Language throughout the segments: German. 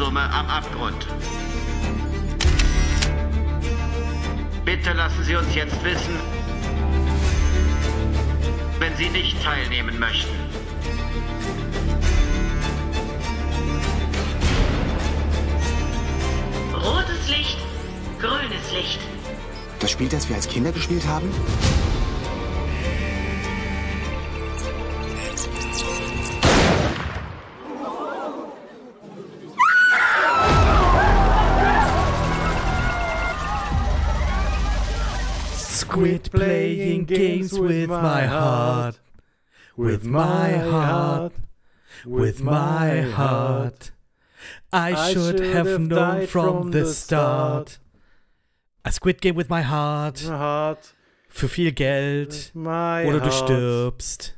Schuldensumme am Abgrund. Bitte lassen Sie uns jetzt wissen, wenn Sie nicht teilnehmen möchten. Rotes Licht, grünes Licht. Das Spiel, das wir als Kinder gespielt haben? With my heart. With my heart. I should have known from the start. A Squid Game with my heart. Für viel Geld. Oder du stirbst.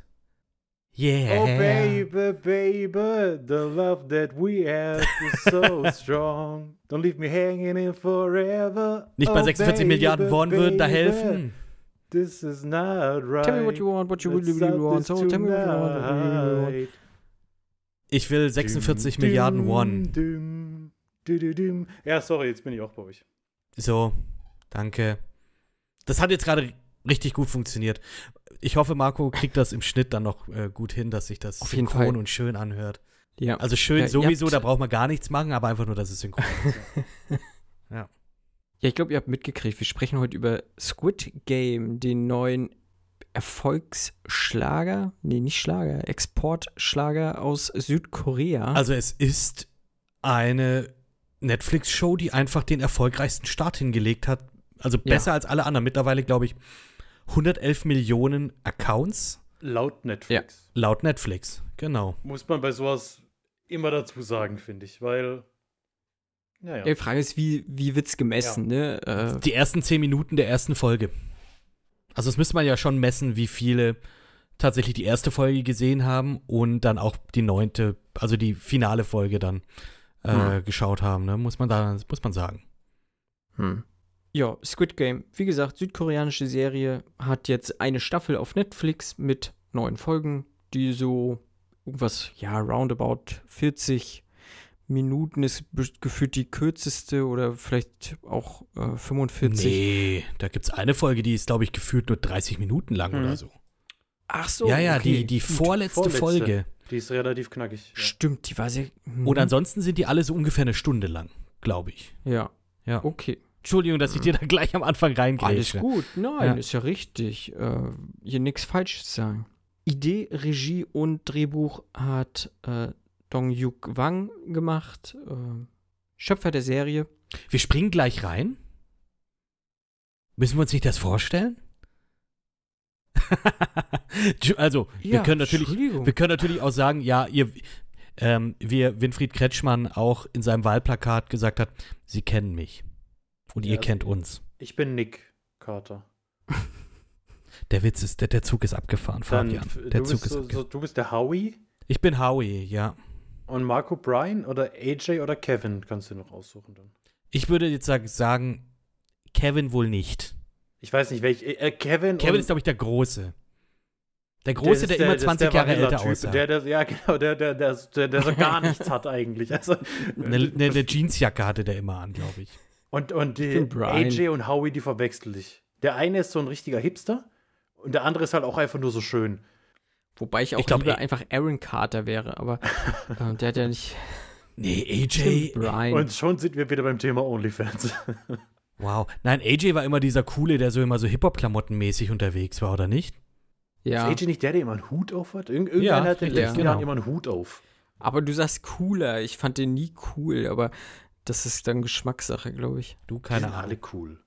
Yeah. Oh baby, baby, the love that we have is so strong. Don't leave me hanging in forever. Nicht bei Oh, 46 baby, Milliarden Won würden da helfen. This is not right. Tell me what you want, what you really, Let's really want. So tell me what you want, what you really want. Ich will 46 Dum, Milliarden dum, Won. dum, dum, dum, dum. Ja, sorry, jetzt bin ich auch bei euch. So, danke. Das hat jetzt gerade richtig gut funktioniert. Ich hoffe, Marco kriegt das im Schnitt dann noch äh, gut hin, dass sich das Auf jeden synchron Fall. und schön anhört. Ja. Also schön Ja, sowieso, da braucht man gar nichts machen, aber einfach nur, dass es synchron ist. Ja, ich glaube, ihr habt mitgekriegt, wir sprechen heute über Squid Game, den neuen Erfolgsschlager, nee, nicht Schlager, Exportschlager aus Südkorea. Also es ist eine Netflix-Show, die einfach den erfolgreichsten Start hingelegt hat. Also Ja. besser als alle anderen. Mittlerweile, glaube ich, 111 Millionen Accounts Laut Netflix. laut Netflix. Genau. Muss man bei sowas immer dazu sagen, finde ich, weil. Naja. ja, die Frage ist, wie, wie wird's gemessen, ne? Äh, Die ersten 10 Minuten der ersten Folge. Also das müsste man ja schon messen, wie viele tatsächlich die erste Folge gesehen haben und dann auch die neunte, also die finale Folge dann äh, Hm. geschaut haben, ne? Muss man da, muss man sagen. Hm. Ja, Squid Game, wie gesagt, südkoreanische Serie, hat jetzt eine Staffel auf Netflix mit neun Folgen, die so irgendwas, ja, roundabout 40 Minuten ist gefühlt die kürzeste oder vielleicht auch äh, 45. Nee, da gibt es eine Folge, die ist, glaube ich, gefühlt nur 30 Minuten lang Mhm. oder so. Ach so, ja, ja, okay. die, die vorletzte, Vorletzte. Folge. Die ist relativ knackig. Ja. Stimmt, die war sehr. hm, Und ansonsten sind die alle so ungefähr eine Stunde lang, glaube ich. Ja, Ja. okay. Entschuldigung, dass ich dir da gleich am Anfang Alles reingrätsche. gut, nein, Ja. ist ja richtig. Äh, hier nichts Falsches sagen. Idee, Regie und Drehbuch hat äh, Dong Yuk Wang gemacht, äh, Schöpfer der Serie. Wir springen gleich rein. Müssen wir uns nicht das vorstellen? also, wir können natürlich, wir können natürlich auch sagen, ja, ihr, ähm, wie Winfried Kretschmann auch in seinem Wahlplakat gesagt hat, sie kennen mich. Und ihr Ja. kennt uns. Ich bin Nick Carter. Der Witz ist, der, der Zug ist abgefahren, Dann, Fabian. Der du, Zug bist ist so, abgefahren. so, du bist der Howie Ich bin Howie, ja. Und Marco Bryan oder AJ oder Kevin kannst du noch aussuchen dann. Ich würde jetzt sag- sagen, Kevin wohl nicht. Ich weiß nicht, welch. Äh, Kevin. Kevin ist, glaube ich, der Große. Der Große, der, immer das ist 20 der Jahre älter aussah. Der, der, ja, genau, der, der, der, der, der so gar nichts hat eigentlich. Also, Eine, eine, eine Jeansjacke hatte der immer an, glaube ich. Und, und die. AJ und Howie, die verwechsel ich. Der eine ist so ein richtiger Hipster und der andere ist halt auch einfach nur so schön. Wobei ich auch Ich glaub, lieber einfach Aaron Carter wäre, aber äh, der hat ja nicht. Nee, AJ. Brian. Und schon sind wir wieder beim Thema OnlyFans. Wow. Nein, AJ war immer dieser Coole, der so immer so Hip-Hop-Klamotten-mäßig unterwegs war, oder nicht? ja, Ist AJ nicht der, der immer einen Hut auf hat? Irgend irgendwann Ja, hat in den ja, letzten genau. Jahren immer einen Hut auf. aber du sagst cooler. Ich fand den nie cool, aber das ist dann Geschmackssache, glaube ich. Du, keine sind alle Ahnung. cool.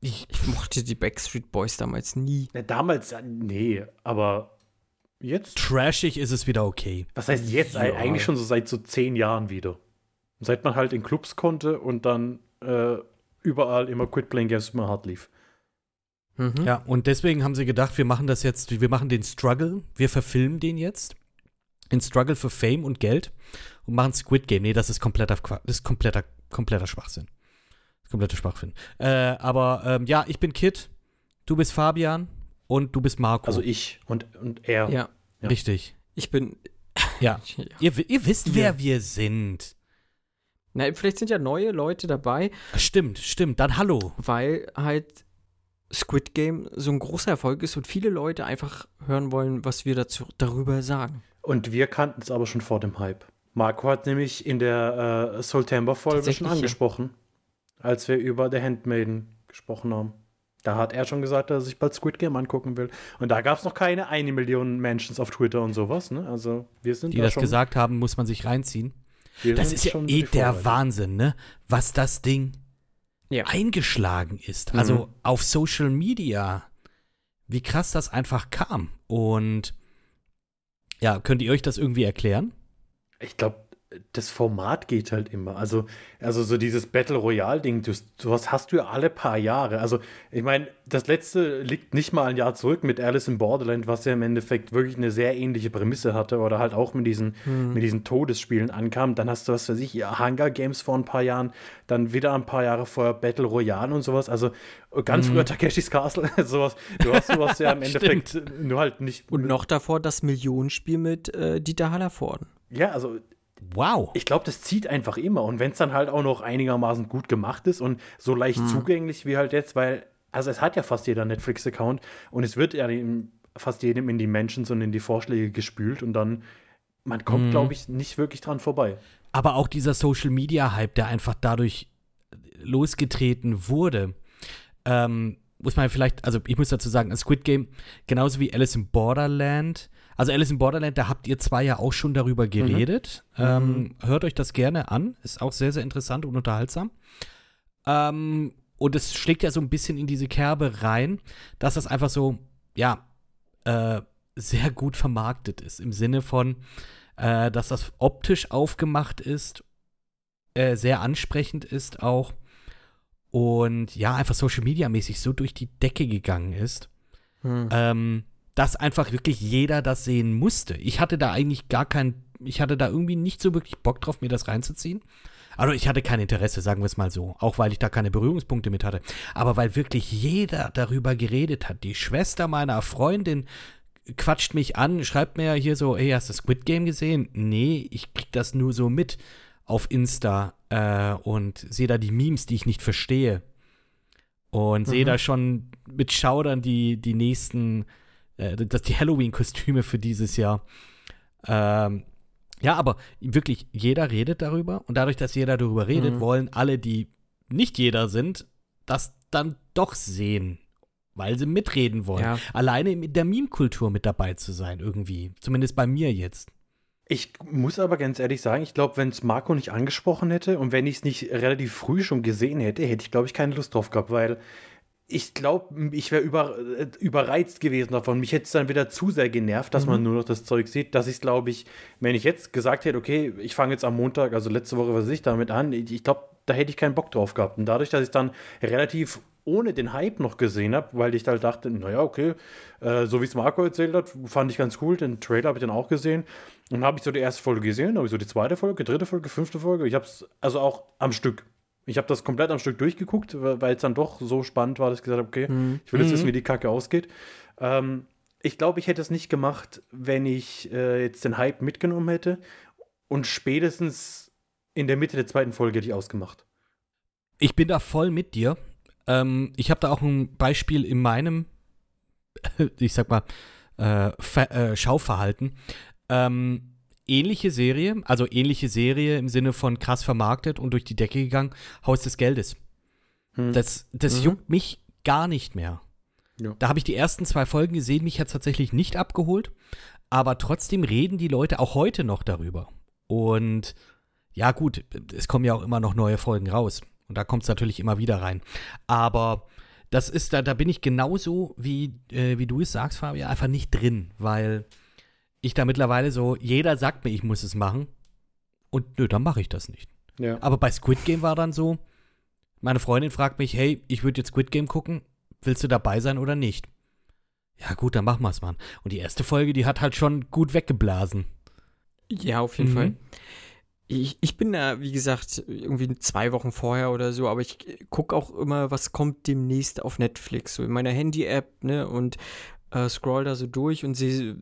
Ich, Ich mochte die Backstreet Boys damals nie. Na, damals, ja, nee, aber jetzt? trashig ist es wieder okay. Was heißt jetzt? Ja. Eigentlich schon so seit so zehn Jahren wieder. Seit man halt in Clubs konnte und dann äh, überall immer Quit Playing Games immer hart lief. Mhm. Ja, und deswegen haben sie gedacht, wir machen das jetzt, wir machen den Struggle, wir verfilmen den jetzt. Den Struggle für Fame und Geld und machen Squid Game. Nee, das ist kompletter, das ist kompletter, kompletter Schwachsinn. Das ist kompletter Schwachsinn. Äh, aber ähm, ja, ich bin Kit, du bist Fabian und du bist Marco. Also ich und, und er. Ja, Ja. Richtig. ich bin. Ja. Ja. Ihr, ihr wisst, wer wir sind. Na, vielleicht sind ja neue Leute dabei, Stimmt, stimmt. Dann hallo. weil halt Squid Game so ein großer Erfolg ist und viele Leute einfach hören wollen, was wir dazu, darüber sagen. Und wir kannten es aber schon vor dem Hype. Marco hat nämlich in der äh, Tatsächlich, schon ja. angesprochen, als wir über The Handmaiden gesprochen haben. Da hat er schon gesagt, dass er sich bald Squid Game angucken will. Und da gab es noch keine eine Million Mentions auf Twitter und sowas. Ne? Also wir sind Die da das schon, gesagt haben, muss man sich reinziehen. wir Das ist ja schon eh der. Wahnsinn, ne? Was das Ding Ja. eingeschlagen ist. Mhm. Also auf Social Media. Wie krass das einfach kam. Und ja, könnt ihr euch das irgendwie erklären? Ich glaube, das Format geht halt immer. Also, also so dieses Battle Royale-Ding, du, sowas hast du ja alle paar Jahre. Also, ich meine, das letzte liegt nicht mal ein Jahr zurück mit Alice in Borderland, was ja im Endeffekt wirklich eine sehr ähnliche Prämisse hatte oder halt auch mit diesen, mit diesen Todesspielen ankam. Dann hast du, was weiß ich, ja, Hunger Games vor ein paar Jahren, dann wieder ein paar Jahre vorher Battle Royale und sowas. Also ganz früher Takeshis Castle, sowas. Du hast sowas ja im Endeffekt nur halt nicht. Und noch davor das Millionenspiel mit äh, Dieter Hallervorden. Ja, also Wow. Ich glaube, das zieht einfach immer. Und wenn es dann halt auch noch einigermaßen gut gemacht ist und so leicht Hm. zugänglich wie halt jetzt, weil, also es hat ja fast jeder Netflix-Account und es wird ja in, fast jedem in die Mentions und in die Vorschläge gespült und dann, man kommt, Hm. glaube ich, nicht wirklich dran vorbei. Aber auch dieser Social Media Hype, der einfach dadurch losgetreten wurde, ähm, muss man vielleicht, also ich muss dazu sagen, Squid Game, genauso wie Alice in Borderland, also Alice in Borderland, da habt ihr zwei ja auch schon darüber geredet. Ähm, hört euch das gerne an, ist auch sehr, sehr interessant und unterhaltsam. Ähm, und es schlägt ja so ein bisschen in diese Kerbe rein, dass das einfach so, ja, äh, sehr gut vermarktet ist, im Sinne von, äh, dass das optisch aufgemacht ist, äh, sehr ansprechend ist auch und ja, einfach Social Media mäßig so durch die Decke gegangen ist, Hm. ähm, dass einfach wirklich jeder das sehen musste. Ich hatte da eigentlich gar kein, ich hatte da irgendwie nicht so wirklich Bock drauf, mir das reinzuziehen. Also ich hatte kein Interesse, sagen wir es mal so, auch weil ich da keine Berührungspunkte mit hatte. Aber weil wirklich jeder darüber geredet hat. Die Schwester meiner Freundin quatscht mich an, schreibt mir hier so, hey, hast du Squid Game gesehen? Nee, ich krieg das nur so mit auf Insta äh, und sehe da die Memes, die ich nicht verstehe. Und sehe da schon mit Schaudern die, die nächsten, äh, das, die Halloween-Kostüme für dieses Jahr. Ähm, ja, aber wirklich, jeder redet darüber und dadurch, dass jeder darüber redet, Mhm. wollen alle, die nicht jeder sind, das dann doch sehen, weil sie mitreden wollen. Ja. Alleine mit der Meme-Kultur mit dabei zu sein, irgendwie. Zumindest bei mir jetzt. Ich muss aber ganz ehrlich sagen, ich glaube, wenn es Marco nicht angesprochen hätte und wenn ich es nicht relativ früh schon gesehen hätte, hätte ich, glaube ich, keine Lust drauf gehabt, weil ich glaube, ich wäre über, äh, überreizt gewesen davon. Mich hätte es dann wieder zu sehr genervt, dass man nur noch das Zeug sieht, dass ich glaube ich, wenn ich jetzt gesagt hätte, okay, ich fange jetzt am Montag, also letzte Woche, was weiß ich damit an, ich, glaube, da hätte ich keinen Bock drauf gehabt. Und dadurch, dass ich dann relativ ohne den Hype noch gesehen habe, weil ich halt dachte, naja, okay, äh, so wie es Marco erzählt hat, fand ich ganz cool. Den Trailer habe ich dann auch gesehen. Und dann habe ich so die erste Folge gesehen, habe ich so die zweite Folge, dritte Folge, fünfte Folge. Ich habe es also auch am Stück. Ich habe das komplett am Stück durchgeguckt, weil es dann doch so spannend war, dass ich gesagt habe, okay, ich will jetzt wissen, wie die Kacke ausgeht. Ähm, ich glaube, ich hätte es nicht gemacht, wenn ich äh, jetzt den Hype mitgenommen hätte. Und spätestens in der Mitte der zweiten Folge hätte ich ausgemacht. Ich bin da voll mit dir. Ähm, ich habe da auch ein Beispiel in meinem, ich sag mal, äh, Ver äh, Schauverhalten. Ähm, ähnliche Serie, also ähnliche Serie im Sinne von krass vermarktet und durch die Decke gegangen, Haus des Geldes. Hm. Das, das Mhm. juckt mich gar nicht mehr. Ja. Da habe ich die ersten zwei Folgen gesehen, mich hat tatsächlich nicht abgeholt, aber trotzdem reden die Leute auch heute noch darüber. Und ja, gut, es kommen ja auch immer noch neue Folgen raus. Und da kommt es natürlich immer wieder rein. Aber das ist, da, da bin ich genauso, wie, äh, wie du es sagst, Fabian, einfach nicht drin, weil ich da mittlerweile so, jeder sagt mir, ich muss es machen. Und nö, dann mache ich das nicht. Ja. Aber bei Squid Game war dann so, meine Freundin fragt mich, hey, ich würde jetzt Squid Game gucken, willst du dabei sein oder nicht? Ja gut, dann machen wir es mal. Und die erste Folge, die hat halt schon gut weggeblasen. Ja, auf jeden Mhm. Fall. Ich, ich bin da, wie gesagt, irgendwie zwei Wochen vorher oder so, aber ich gucke auch immer, was kommt demnächst auf Netflix, so in meiner Handy-App, ne, und äh, scroll da so durch und sehe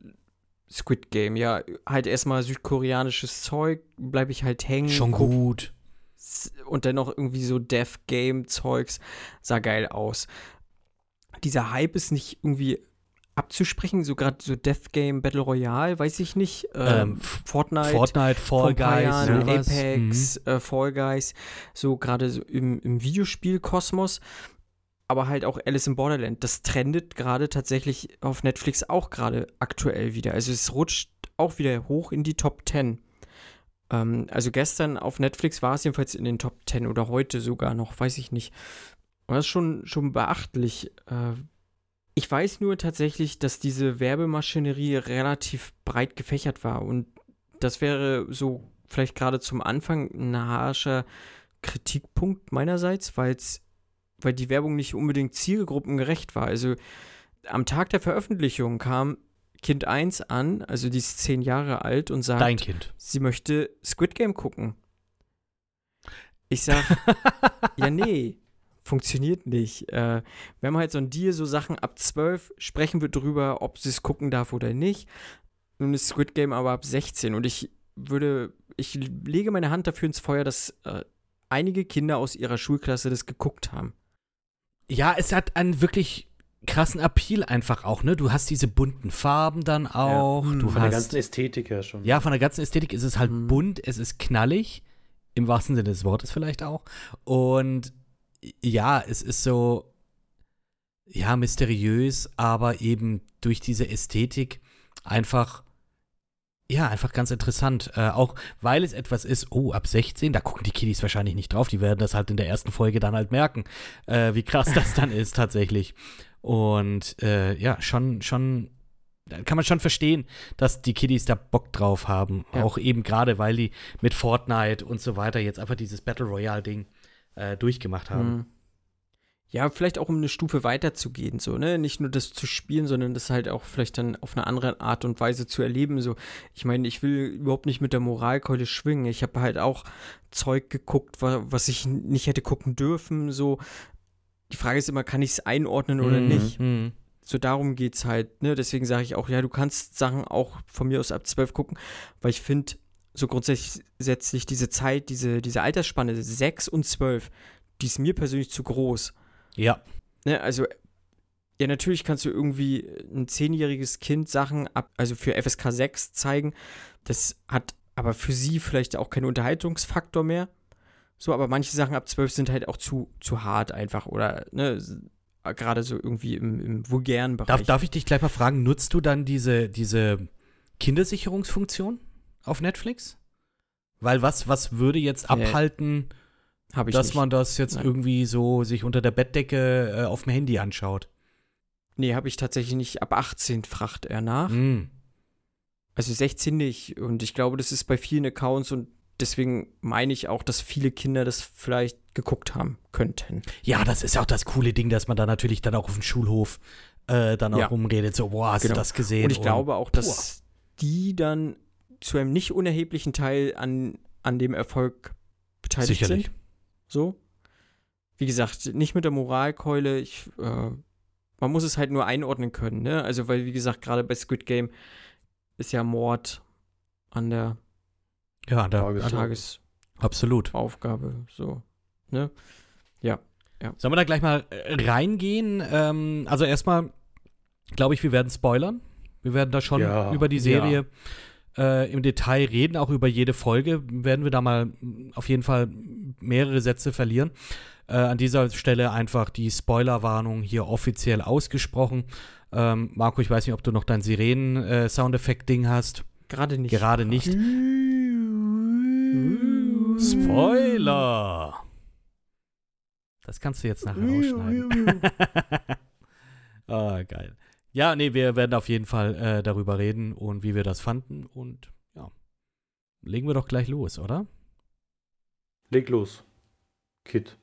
Squid Game, ja, halt erstmal südkoreanisches Zeug, bleibe ich halt hängen. Schon gut. Und dann noch irgendwie so Death Game Zeugs, sah geil aus. Dieser Hype ist nicht irgendwie abzusprechen, so gerade so Death Game Battle Royale, weiß ich nicht. Ähm, Ähm, Fortnite. Fortnite, Fall Guys, Jahren, sowas. Apex, äh, Fall Guys, so gerade so im, im Videospiel-Kosmos, aber halt auch Alice in Borderland. Das trendet gerade tatsächlich auf Netflix auch gerade aktuell wieder. Also es rutscht auch wieder hoch in die Top 10. Ähm, also gestern auf Netflix war es jedenfalls in den Top 10 oder heute sogar noch, weiß ich nicht. Und das ist schon, schon beachtlich. Äh, ich weiß nur tatsächlich, dass diese Werbemaschinerie relativ breit gefächert war und das wäre so vielleicht gerade zum Anfang ein harscher Kritikpunkt meinerseits, weil's, weil die Werbung nicht unbedingt zielgruppengerecht war. Also am Tag der Veröffentlichung kam Kind 1 an, also die ist zehn Jahre alt und sagt, Dein Kind. sie möchte Squid Game gucken. Ich sag, ja, nee, funktioniert nicht. Äh, wir haben halt so ein Deal, so Sachen ab 12 sprechen wir drüber, ob sie es gucken darf oder nicht. Nun ist Squid Game aber ab 16 und ich würde, ich lege meine Hand dafür ins Feuer, dass äh, einige Kinder aus ihrer Schulklasse das geguckt haben. Ja, es hat einen wirklich krassen Appeal einfach auch, ne? Du hast diese bunten Farben dann auch. Ja, du Von der hast, ganzen Ästhetik her schon. ja, von der ganzen Ästhetik ist es halt Mhm. bunt, es ist knallig, im wahrsten Sinne des Wortes vielleicht auch. Und ja, es ist so, ja, mysteriös, aber eben durch diese Ästhetik einfach, ja, einfach ganz interessant. Äh, auch weil es etwas ist, oh, ab 16, da gucken die Kiddies wahrscheinlich nicht drauf, die werden das halt in der ersten Folge dann halt merken, äh, wie krass das dann ist tatsächlich. Und äh, ja, schon, schon, kann man schon verstehen, dass die Kiddies da Bock drauf haben. Ja. Auch eben gerade, weil die mit Fortnite und so weiter jetzt einfach dieses Battle Royale-Ding äh, durchgemacht haben. Mhm. Ja, vielleicht auch um eine Stufe weiterzugehen, so, ne? Nicht nur das zu spielen, sondern das halt auch vielleicht dann auf eine andere Art und Weise zu erleben. So, ich meine, ich will überhaupt nicht mit der Moralkeule schwingen. Ich habe halt auch Zeug geguckt, wa was ich nicht hätte gucken dürfen. So, die Frage ist immer, kann ich es einordnen oder Mhm, nicht? mhm. So darum geht's halt, ne? Deswegen sage ich auch, ja, du kannst Sachen auch von mir aus ab 12 gucken, weil ich finde, so grundsätzlich diese Zeit, diese, diese Altersspanne 6 und 12, die ist mir persönlich zu groß. Ja. Ne, also, ja, natürlich kannst du irgendwie ein zehnjähriges Kind Sachen ab, also für FSK 6 zeigen. Das hat aber für sie vielleicht auch keinen Unterhaltungsfaktor mehr. So, aber manche Sachen ab 12 sind halt auch zu, zu hart einfach oder, ne, s- gerade so irgendwie im, im vulgären Bereich. Darf, darf ich dich gleich mal fragen, nutzt du dann diese, diese Kindersicherungsfunktion auf Netflix? Weil was, was würde jetzt Äh, abhalten, Hab ich dass nicht. man das jetzt Nein. irgendwie so sich unter der Bettdecke äh, auf dem Handy anschaut? Nee, habe ich tatsächlich nicht. Ab 18 fracht er nach. Mm. Also 16 nicht. Und ich glaube, das ist bei vielen Accounts und deswegen meine ich auch, dass viele Kinder das vielleicht geguckt haben könnten. Ja, das ist auch das coole Ding, dass man da natürlich dann auch auf dem Schulhof äh, dann auch Ja. rumredet. So, boah, hast Genau. du das gesehen? Und ich glaube auch, dass die dann zu einem nicht unerheblichen Teil an, an dem Erfolg beteiligt Sicherlich. sind. So. Wie gesagt, nicht mit der Moralkeule. Ich, äh, man muss es halt nur einordnen können, ne? Also, weil, wie gesagt, gerade bei Squid Game ist ja Mord an der Ja, da, Tages- Tages absolut. Aufgabe, so. Ne? Sollen wir da gleich mal äh, reingehen? Ähm, also erstmal, glaube ich, wir werden spoilern. Wir werden da schon Ja, über die Serie äh, im Detail reden, auch über jede Folge werden wir da mal auf jeden Fall mehrere Sätze verlieren. Äh, an dieser Stelle einfach die Spoilerwarnung hier offiziell ausgesprochen. Ähm, Marco, ich weiß nicht, ob du noch dein Sirenen-Soundeffekt-Ding hast. Gerade nicht. Gerade nicht. Spoiler! Das kannst du jetzt nachher rausschneiden. Ah, geil. Ja, nee, wir werden auf jeden Fall äh, darüber reden und wie wir das fanden. Und ja, legen wir doch gleich los, oder? Leg los. Kid.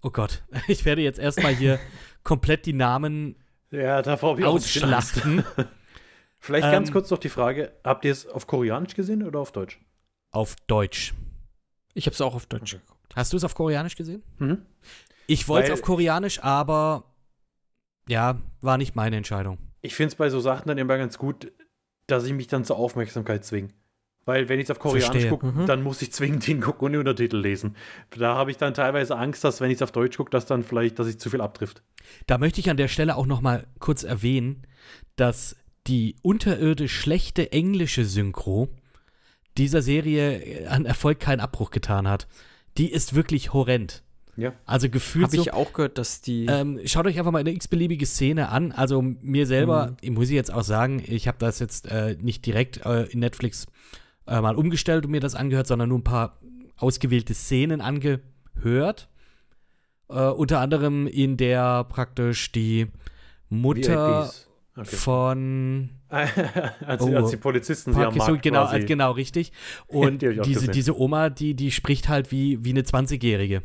Oh Gott, ich werde jetzt erstmal hier komplett die Namen Ja, ausschlachten. Vielleicht ganz Ähm, kurz noch die Frage: Habt ihr es auf Koreanisch gesehen oder auf Deutsch? auf Deutsch. Ich habe es auch auf Deutsch geguckt. Hast du es auf Koreanisch gesehen? Mhm. Ich wollte es auf Koreanisch, aber ja, war nicht meine Entscheidung. Ich finde es bei so Sachen dann immer ganz gut, dass ich mich dann zur Aufmerksamkeit zwinge. Weil wenn ich es auf Koreanisch gucke, Mhm. dann muss ich zwingend hingucken und die Untertitel lesen. Da habe ich dann teilweise Angst, dass wenn ich es auf Deutsch gucke, dass dann vielleicht, dass ich zu viel abtrifft. Da möchte ich an der Stelle auch noch mal kurz erwähnen, dass die unterirdisch schlechte englische Synchro dieser Serie an Erfolg keinen Abbruch getan hat. Die ist wirklich horrend. Ja. Also gefühlt Habe so, ich auch gehört, dass die. ähm, schaut euch einfach mal eine x-beliebige Szene an. Also mir selber, Mhm. ich muss ich jetzt auch sagen, ich habe das jetzt äh, nicht direkt äh, in Netflix äh, mal umgestellt und mir das angehört, sondern nur ein paar ausgewählte Szenen angehört. Äh, unter anderem in der praktisch die Mutter. Okay. von als, Oh. als die Polizisten sie am Markt genau, quasi. äh, genau, richtig. Und diese, diese Oma, die, die spricht halt wie, wie eine 20-Jährige.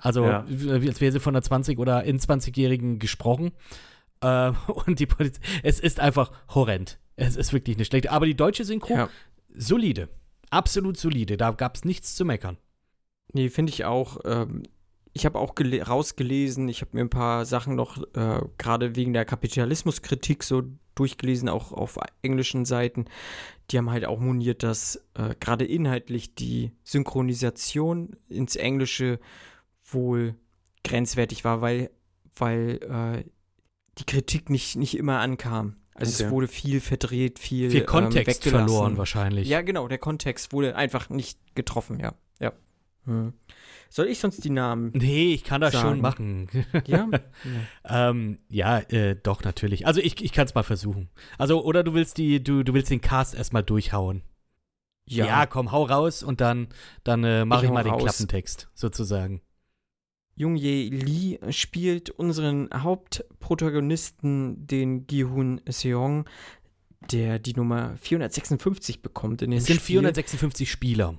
Also, Ja. als wäre sie von einer 20- oder in 20-Jährigen gesprochen. Äh, und die Poliz es ist einfach horrend. Es ist wirklich nicht schlecht. Aber die deutsche Synchro, ja. solide. Absolut solide. Da gab es nichts zu meckern. Nee, finde ich auch. Ähm, ich habe auch gele- rausgelesen, ich habe mir ein paar Sachen noch, äh, gerade wegen der Kapitalismuskritik, so durchgelesen, auch auf englischen Seiten. Die haben halt auch moniert, dass äh, gerade inhaltlich die Synchronisation ins Englische wohl grenzwertig war, weil, weil äh, die Kritik nicht, nicht immer ankam. Also Okay. es wurde viel verdreht, viel, Viel ähm, Kontext weggelassen. verloren wahrscheinlich. Ja, genau, der Kontext wurde einfach nicht getroffen, ja. Ja. Hm. Soll ich sonst die Namen? Nee, ich kann das schon Sagen. machen. Ja? ähm, ja, äh, doch, natürlich. Also ich, ich kann es mal versuchen. Also, oder du willst die, du, du willst den Cast erstmal durchhauen. Ja, komm, hau raus und dann, dann äh, mache Ich ich mal den raus. Klappentext, sozusagen. Jung Ye Lee spielt unseren Hauptprotagonisten, den Gi-hun Seong, der die Nummer 456 bekommt in dem Es sind Spiel. 456 Spieler.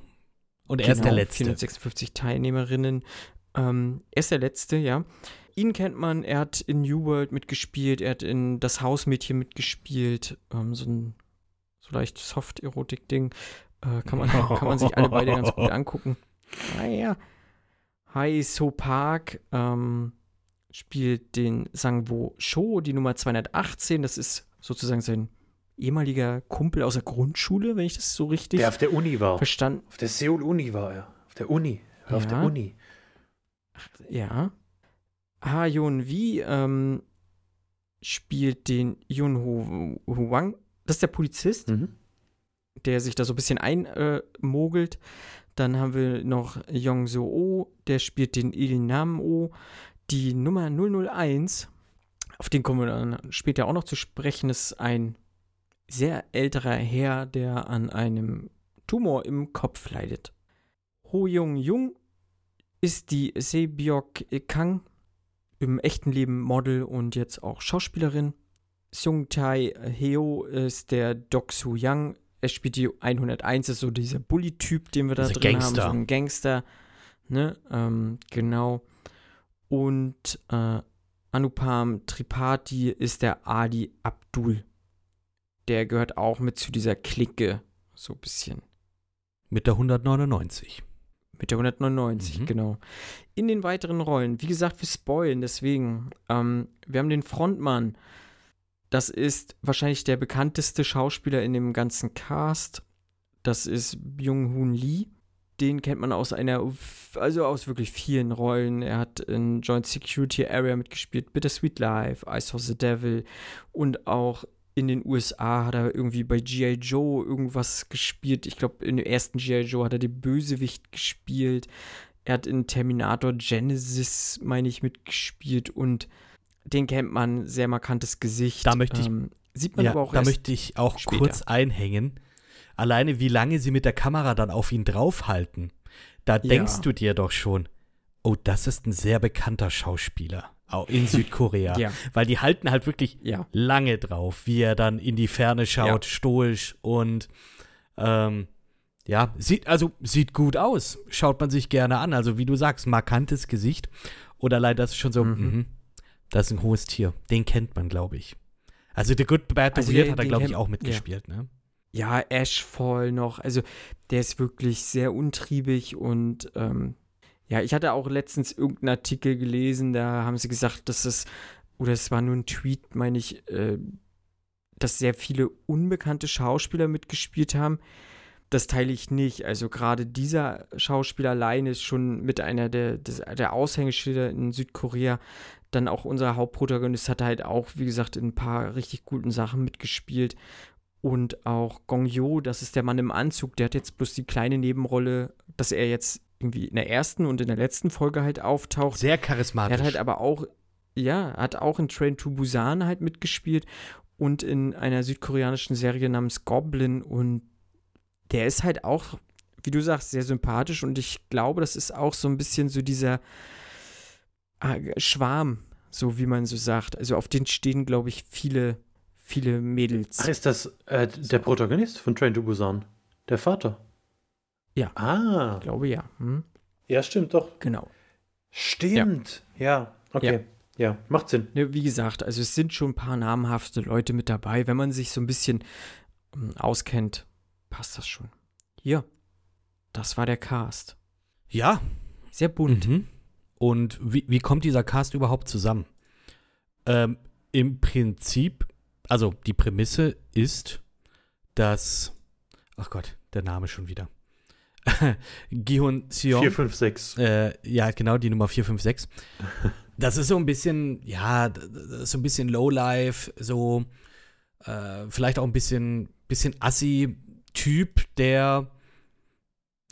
Und er ist Genau, der Letzte. 456 Teilnehmerinnen. Ähm, er ist der Letzte, ja. Ihn kennt man, er hat in New World mitgespielt, er hat in Das Hausmädchen mitgespielt, ähm, so ein so leicht Soft-Erotik-Ding. Äh, kann, man, kann man sich alle beide ganz gut angucken. Naja. Hai So Park ähm, spielt den Sangwo Sho, die Nummer 218. Das ist sozusagen sein ehemaliger Kumpel aus der Grundschule, wenn ich das so richtig Der auf der Uni war. verstanden Auf der Seoul-Uni war er. Auf der Uni. War Auf Ja. der Uni. Ja. Ha Yun Wi ähm, spielt den Yun Ho Huang. Das ist der Polizist, Mhm. der sich da so ein bisschen einmogelt. Dann haben wir noch Yong So Oh, der spielt den Il Nam Oh. Die Nummer 001, auf den kommen wir dann später auch noch zu sprechen, ist ein sehr älterer Herr, der an einem Tumor im Kopf leidet. Ho Jung Jung ist die Sebyok Kang, im echten Leben Model und jetzt auch Schauspielerin. Sung Tai Heo ist der Dok Soo Young. Er spielt die 101, ist so dieser Bully-Typ, den wir da Dieser drin Gangster. haben. So ein Gangster. Ne? Ähm, genau. Und äh, Anupam Tripathi ist der Ali Abdul. Der gehört auch mit zu dieser Clique. So ein bisschen. Mit der 199. Mit der 199, Mhm. genau. In den weiteren Rollen, wie gesagt, wir spoilen, deswegen. Ähm, wir haben den Frontmann. Das ist wahrscheinlich der bekannteste Schauspieler in dem ganzen Cast. Das ist Byung-Hoon Lee. Den kennt man aus einer, also aus wirklich vielen Rollen. Er hat in Joint Security Area mitgespielt, Bittersweet Life, I Saw the Devil und auch in den USA hat er irgendwie bei G.I. Joe irgendwas gespielt. Ich glaube, in dem ersten G.I. Joe hat er den Bösewicht gespielt. Er hat in Terminator Genesis, meine ich, mitgespielt und den kennt man, sehr markantes Gesicht. Da möchte ich- ähm, sieht man Ja, aber auch da möchte ich auch später. kurz einhängen. Alleine wie lange sie mit der Kamera dann auf ihn draufhalten. Da denkst du dir doch schon, oh, das ist ein sehr bekannter Schauspieler. Auch in Südkorea. Ja. Weil die halten halt wirklich Ja. lange drauf, wie er dann in die Ferne schaut, stoisch und ähm, ja, sieht, also sieht gut aus. Schaut man sich gerne an. Also, wie du sagst, markantes Gesicht. Oder leider ist schon so, Mhm. Das ist ein hohes Tier. Den kennt man, glaube ich. Also, The Good, Bad, The Also, Weird den- hat er, glaube ich, auch ja. mitgespielt, ne? Ja, Ashfall noch. Also, der ist wirklich sehr untriebig und ähm, ja, ich hatte auch letztens irgendeinen Artikel gelesen, da haben sie gesagt, dass es, oder es war nur ein Tweet, meine ich, äh, dass sehr viele unbekannte Schauspieler mitgespielt haben. Das teile ich nicht. Also gerade dieser Schauspieler allein ist schon mit einer der, des, der Aushängeschilder in Südkorea. Dann auch unser Hauptprotagonist hat halt auch, wie gesagt, in ein paar richtig guten Sachen mitgespielt. Und auch Gong Yo, das ist der Mann im Anzug, der hat jetzt bloß die kleine Nebenrolle, dass er jetzt irgendwie in der ersten und in der letzten Folge halt auftaucht. Sehr Er charismatisch. hat halt aber auch, ja, hat auch in Train to Busan halt mitgespielt und in einer südkoreanischen Serie namens Goblin und der ist halt auch, wie du sagst, sehr sympathisch und ich glaube, das ist auch so ein bisschen so dieser Schwarm, so wie man so sagt. Also auf den stehen, glaube ich, viele, viele Mädels. Ach, ist das äh, der Protagonist von Train to Busan? Der Vater? Ja. Ah, Ich glaube ja. Hm? ja, stimmt doch. Genau. Stimmt. Ja, okay. Ja. macht Sinn. Ne, wie gesagt, also es sind schon ein paar namhafte Leute mit dabei. Wenn man sich so ein bisschen ähm, auskennt, passt das schon. Hier, das war der Cast. ja, Sehr bunt. Mhm. Und wie, wie kommt dieser Cast überhaupt zusammen? Ähm, Im Prinzip, also die Prämisse ist, dass, ach Gott, der Name schon wieder. Gihun Seong. 4, 5, 6. Äh, ja, genau, die Nummer 456. Das ist so ein bisschen, ja, so ein bisschen Lowlife, so äh, vielleicht auch ein bisschen, bisschen Assi-Typ, der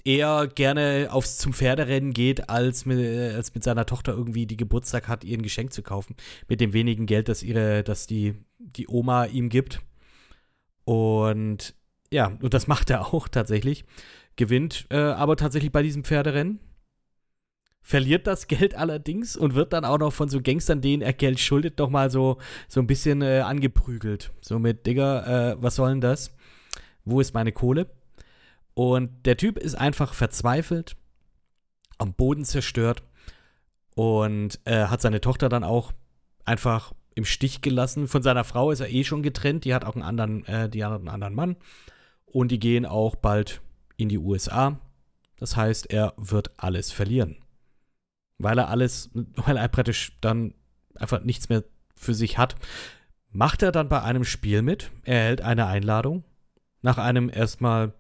eher gerne aufs zum Pferderennen geht, als mit, als mit seiner Tochter irgendwie die Geburtstag hat, ihr ein Geschenk zu kaufen. Mit dem wenigen Geld, das ihre, das die, die Oma ihm gibt. Und ja, und das macht er auch tatsächlich. Gewinnt äh, aber tatsächlich bei diesem Pferderennen. Verliert das Geld allerdings und wird dann auch noch von so Gangstern, denen er Geld schuldet, doch mal so, so ein bisschen äh, angeprügelt. So mit, Digga, äh, was soll denn das? Wo ist meine Kohle? Und der Typ ist einfach verzweifelt, am Boden zerstört und äh, hat seine Tochter dann auch einfach im Stich gelassen. Von seiner Frau ist er eh schon getrennt, die hat auch einen anderen, äh, die hat einen anderen Mann. Und die gehen auch bald in die USA. Das heißt, er wird alles verlieren. Weil er alles, weil er praktisch dann einfach nichts mehr für sich hat, macht er dann bei einem Spiel mit. Er erhält eine Einladung. Nach einem erstmal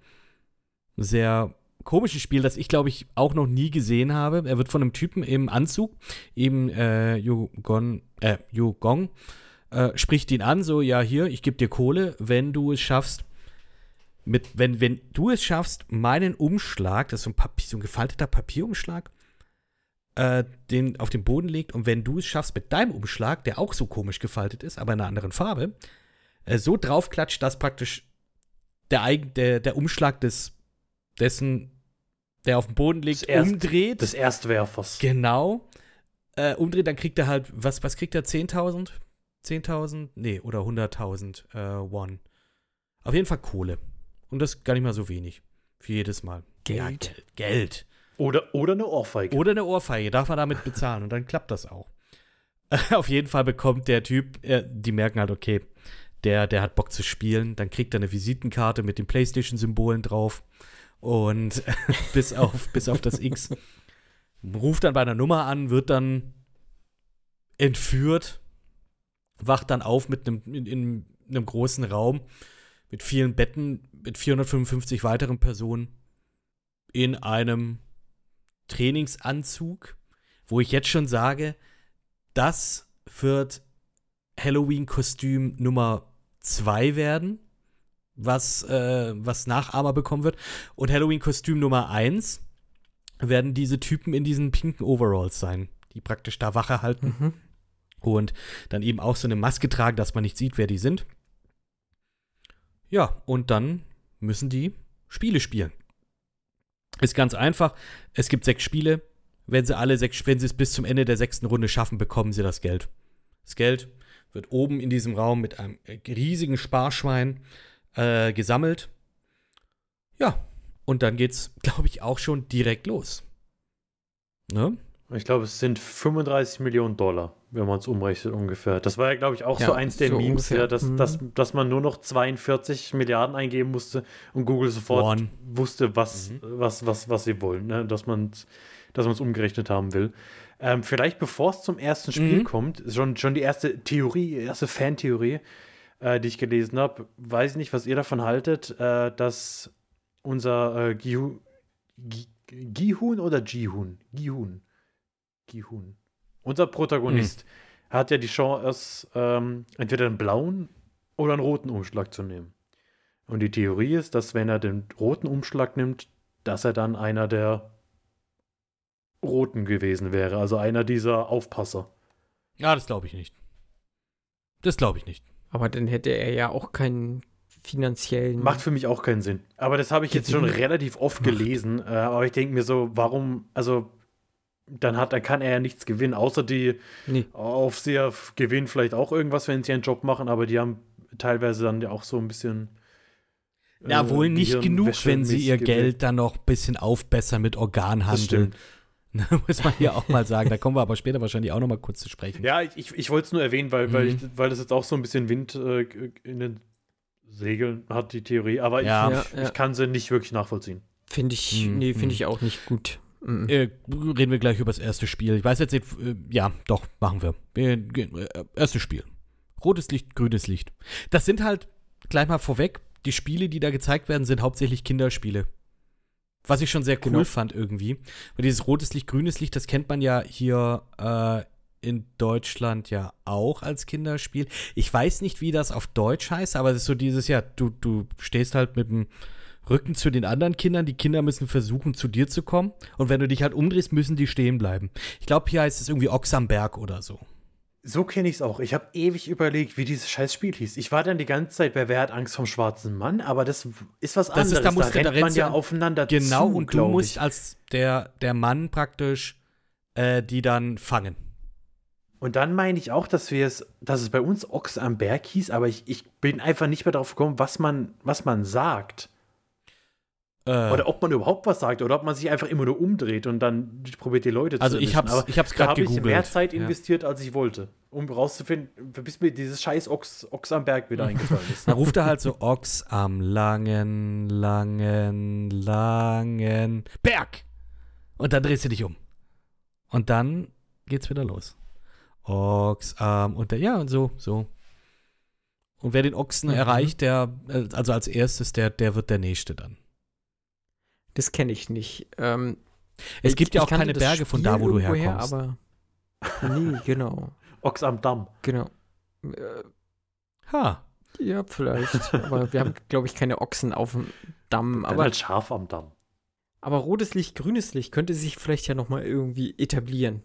sehr komischen Spiel, das ich glaube ich auch noch nie gesehen habe. Er wird von einem Typen im Anzug, eben äh, Yu Gon, äh, Yu Gong, äh, spricht ihn an, so, ja, hier, ich gebe dir Kohle, wenn du es schaffst, mit, wenn, wenn du es schaffst, meinen Umschlag, das ist so ein, Papier, so ein gefalteter Papierumschlag, äh, den auf den Boden legt und wenn du es schaffst, mit deinem Umschlag, der auch so komisch gefaltet ist, aber in einer anderen Farbe, äh, so draufklatscht, dass praktisch der, der, der Umschlag des, dessen, der auf dem Boden liegt, Des Erst- umdreht. Des Erstwerfers. Genau. Äh, umdreht, dann kriegt er halt, was, was kriegt er? 10.000? 10.000? Nee, oder 100.000 äh, Won. Auf jeden Fall Kohle. Und das gar nicht mal so wenig. Für jedes Mal. Ja, Geld. Geld. Geld. Oder, oder eine Ohrfeige. Oder eine Ohrfeige, darf man damit bezahlen und dann klappt das auch. Auf jeden Fall bekommt der Typ, äh, die merken halt, okay, der, der hat Bock zu spielen, dann kriegt er eine Visitenkarte mit den Playstation-Symbolen drauf und bis, auf, bis auf das X. Ruft dann bei einer Nummer an, wird dann entführt, wacht dann auf mit einem, in, in einem großen Raum mit vielen Betten, mit 455 weiteren Personen in einem Trainingsanzug, wo ich jetzt schon sage, das wird Halloween-Kostüm Nummer 2 werden, was, äh, was Nachahmer bekommen wird. Und Halloween-Kostüm Nummer 1 werden diese Typen in diesen pinken Overalls sein, die praktisch da Wache halten Mhm. und dann eben auch so eine Maske tragen, dass man nicht sieht, wer die sind. Ja, und dann müssen die Spiele spielen. Ist ganz einfach. Es gibt sechs Spiele. Wenn sie alle sechs, wenn sie es bis zum Ende der sechsten Runde schaffen, bekommen sie das Geld. Das Geld wird oben in diesem Raum mit einem riesigen Sparschwein äh, gesammelt. Ja, und dann geht's, glaube ich, auch schon direkt los. Ne? Ich glaube, es sind 35 Millionen Dollar, wenn man es umrechnet ungefähr. Das war ja, glaube ich, auch Ja, so eins der so Memes, ungefähr. ja, dass, Mhm. dass, dass man nur noch 42 Milliarden eingeben musste und Google sofort One. wusste, was, was, was, was sie wollen, ne? dass man es dass man's umgerechnet haben will. Ähm, vielleicht bevor es zum ersten Spiel Mhm. kommt, schon, schon die erste Theorie, erste Fantheorie, äh, die ich gelesen habe. Weiß ich nicht, was ihr davon haltet, äh, dass unser äh, Gihu, Gi- Gihun oder Jihun? Gihun. Gihun. Unser Protagonist hat ja die Chance, ähm, entweder einen blauen oder einen roten Umschlag zu nehmen. Und die Theorie ist, dass wenn er den roten Umschlag nimmt, dass er dann einer der Roten gewesen wäre, also einer dieser Aufpasser. Ja, das glaube ich nicht. Das glaube ich nicht. Aber dann hätte er ja auch keinen finanziellen. Macht für mich auch keinen Sinn. Aber das habe ich jetzt schon relativ oft gelesen. Äh, aber ich denke mir so, warum, also dann hat, dann kann er ja nichts gewinnen, außer die Nee. Aufseher gewinnen vielleicht auch irgendwas, wenn sie ihren Job machen, aber die haben teilweise dann ja auch so ein bisschen. Ja, äh, wohl nicht genug, wenn sie ihr Gehirnwäsche- Geld dann noch ein bisschen aufbessern mit Das Organhandel. stimmt. Muss man hier auch mal sagen. Da kommen wir aber später wahrscheinlich auch noch mal kurz zu sprechen. Ja, ich, ich, wollte es nur erwähnen, weil, weil, Mhm. ich, weil das jetzt auch so ein bisschen Wind äh, in den Segeln hat, die Theorie. Aber Ja. ich, Ja, ja. ich kann sie nicht wirklich nachvollziehen. Finde ich, Hm, nee, finde ich auch nicht gut. Mhm. Äh, reden wir gleich über das erste Spiel. Ich weiß jetzt nicht, äh, ja, doch, machen wir. wir äh, erstes Spiel. Rotes Licht, grünes Licht. Das sind halt, gleich mal vorweg, die Spiele, die da gezeigt werden, sind hauptsächlich Kinderspiele. Was ich schon sehr cool Genau. fand irgendwie. Weil dieses rotes Licht, grünes Licht, das kennt man ja hier äh, in Deutschland ja auch als Kinderspiel. Ich weiß nicht, wie das auf Deutsch heißt, aber es ist so dieses, ja, du, du stehst halt mit dem Rücken zu den anderen Kindern. Die Kinder müssen versuchen, zu dir zu kommen. Und wenn du dich halt umdrehst, müssen die stehen bleiben. Ich glaube, hier heißt es irgendwie Ochs am Berg oder so. So kenne ich es auch. Ich habe ewig überlegt, wie dieses scheiß Spiel hieß. Ich war dann die ganze Zeit bei Wer hat Angst vom schwarzen Mann, aber das ist was Das anderes. ist- da musst du- rennt da man ja an- aufeinander Genau, zu, und du musst ich. als der, der Mann praktisch äh, die dann fangen. Und dann meine ich auch, dass wir es, dass es bei uns Ochs am Berg hieß, aber ich, ich bin einfach nicht mehr darauf gekommen, was man, was man sagt. Äh, Oder ob man überhaupt was sagt oder ob man sich einfach immer nur umdreht und dann probiert die Leute Also zu ich erwischen. hab's- Aber ich hab's da grad habe ich gegoogelt, mehr Zeit ja. investiert, als ich wollte, um rauszufinden, bis mir dieses scheiß Ochs, Ochs am Berg wieder eingefallen ist. dann ruft er halt so Ochs am langen, langen, langen Berg. Und dann drehst du dich um. Und dann geht's wieder los. Ochs am und der, ja, und so, so. Und wer den Ochsen Mhm. erreicht, der, äh, also als erstes, der, der wird der Nächste dann. Das kenne ich nicht. Ähm, Es ich- gibt ja auch keine Berge von da, wo du herkommst. Her, aber nee, genau, Ochs am Damm. genau. Äh, ha. ja, vielleicht. aber wir haben, glaube ich, keine Ochsen auf dem Damm. Dann Aber, halt Schaf am Damm. aber rotes Licht, grünes Licht könnte sich vielleicht ja noch mal irgendwie etablieren.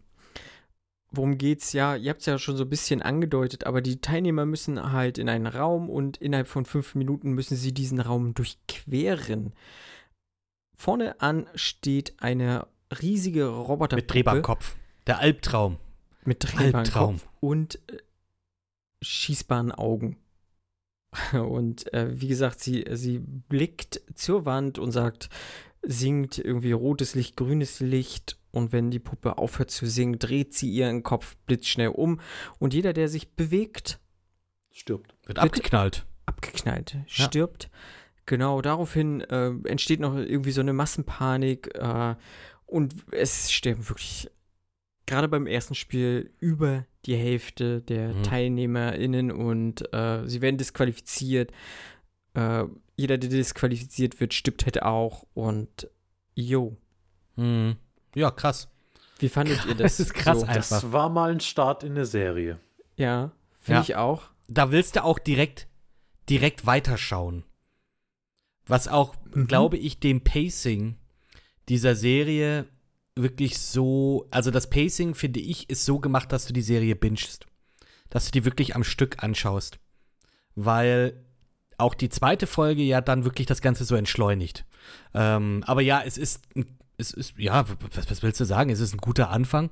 Worum geht's? Ja, ihr habt es ja schon so ein bisschen angedeutet, aber die Teilnehmer müssen halt in einen Raum und innerhalb von fünf Minuten müssen sie diesen Raum durchqueren. Vorne an steht eine riesige Roboter Mit Drehbarkopf. Der Albtraum. mit drehbaren Albtraum. Kopf und äh, schießbaren Augen. Und äh, wie gesagt, sie, sie blickt zur Wand und sagt, singt irgendwie rotes Licht, grünes Licht. Und wenn die Puppe aufhört zu singen, dreht sie ihren Kopf blitzschnell um. Und jeder, der sich bewegt, Stirbt. Wird abgeknallt. abgeknallt, Ja. Genau, daraufhin äh, entsteht noch irgendwie so eine Massenpanik äh, und es sterben wirklich gerade beim ersten Spiel über die Hälfte der Mhm. TeilnehmerInnen und äh, sie werden disqualifiziert. Äh, jeder, der disqualifiziert wird, stirbt halt auch und jo. Hm. Ja, krass. Wie fandet ihr das? Das ist krass so? einfach. Das war mal ein Start in eine Serie. Ja, finde Ja. ich auch. Da willst du auch direkt, direkt weiterschauen. Was auch, Mhm. glaube ich, dem Pacing dieser Serie wirklich so, also das Pacing, finde ich, ist so gemacht, dass du die Serie bingst. Dass du die wirklich am Stück anschaust. Weil auch die zweite Folge ja dann wirklich das Ganze so entschleunigt. Ähm, aber ja, es ist es ist, ja, was, was, willst du sagen? Es ist ein guter Anfang.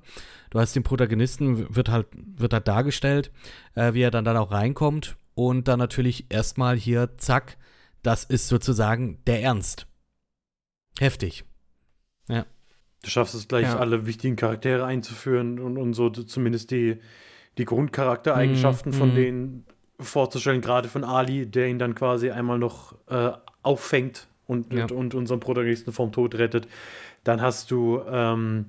Du hast den Protagonisten, wird halt, wird halt dargestellt, äh, wie er dann, dann auch reinkommt. Und dann natürlich erstmal hier, zack, das ist sozusagen der Ernst. Heftig. Ja. Du schaffst es gleich, ja. alle wichtigen Charaktere einzuführen und, und so zumindest die, die Grundcharaktereigenschaften mm, von mm. denen vorzustellen, gerade von Ali, der ihn dann quasi einmal noch äh, auffängt und, ja. und, und, unseren Protagonisten vom Tod rettet. Dann hast du ähm,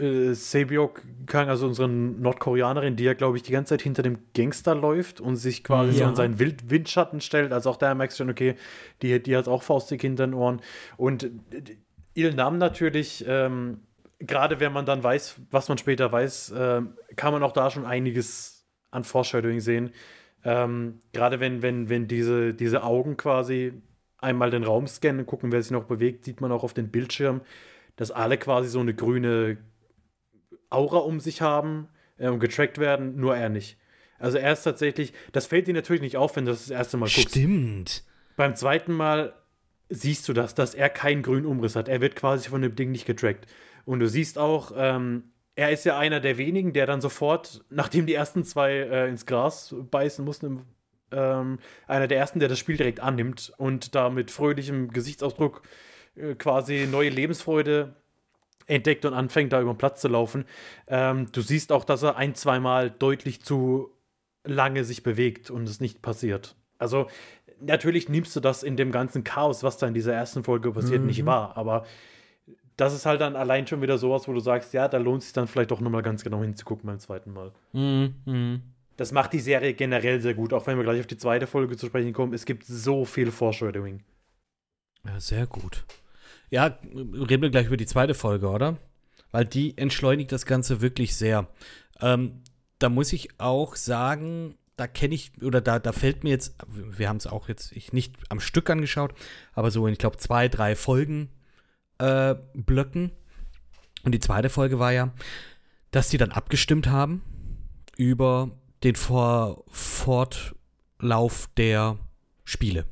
äh, Sebyok Kang, also unsere Nordkoreanerin, die ja, glaube ich, die ganze Zeit hinter dem Gangster läuft und sich quasi ja. so an seinen Wild Windschatten stellt. Also auch da merkst du schon, okay, die, die hat auch faustig hinter den Ohren. Und äh, Il Nam natürlich, ähm, gerade wenn man dann weiß, was man später weiß, äh, kann man auch da schon einiges an Foreshadowing sehen. Ähm, gerade wenn, wenn, wenn diese, diese Augen quasi einmal den Raum scannen und gucken, wer sich noch bewegt, sieht man auch auf dem Bildschirm, dass alle quasi so eine grüne Aura um sich haben äh, getrackt werden, nur er nicht. Also er ist tatsächlich, das fällt dir natürlich nicht auf, wenn du das das erste Mal guckst. Stimmt. Beim zweiten Mal siehst du das, dass er keinen grünen Umriss hat. Er wird quasi von dem Ding nicht getrackt. Und du siehst auch, ähm, er ist ja einer der wenigen, der dann sofort, nachdem die ersten zwei äh, ins Gras beißen mussten, ähm, einer der ersten, der das Spiel direkt annimmt und da mit fröhlichem Gesichtsausdruck äh, quasi neue Lebensfreude entdeckt und anfängt, da über den Platz zu laufen. Ähm, du siehst auch, dass er ein, zweimal deutlich zu lange sich bewegt und es nicht passiert. Also, natürlich nimmst du das in dem ganzen Chaos, was da in dieser ersten Folge passiert, mhm. nicht wahr, aber das ist halt dann allein schon wieder sowas, wo du sagst, ja, da lohnt es sich dann vielleicht doch nochmal ganz genau hinzugucken beim zweiten Mal. Mhm. mhm. Das macht die Serie generell sehr gut, auch wenn wir gleich auf die zweite Folge zu sprechen kommen. Es gibt so viel Foreshadowing. Ja, sehr gut. Ja, reden wir gleich über die zweite Folge, oder? Weil die entschleunigt das Ganze wirklich sehr. Ähm, da muss ich auch sagen, da kenne ich, oder da, da fällt mir jetzt, wir haben es auch jetzt ich nicht am Stück angeschaut, aber so in, ich glaube, zwei, drei Folgen äh, Blöcken. Und die zweite Folge war ja, dass die dann abgestimmt haben über den Vor Fortlauf der Spiele.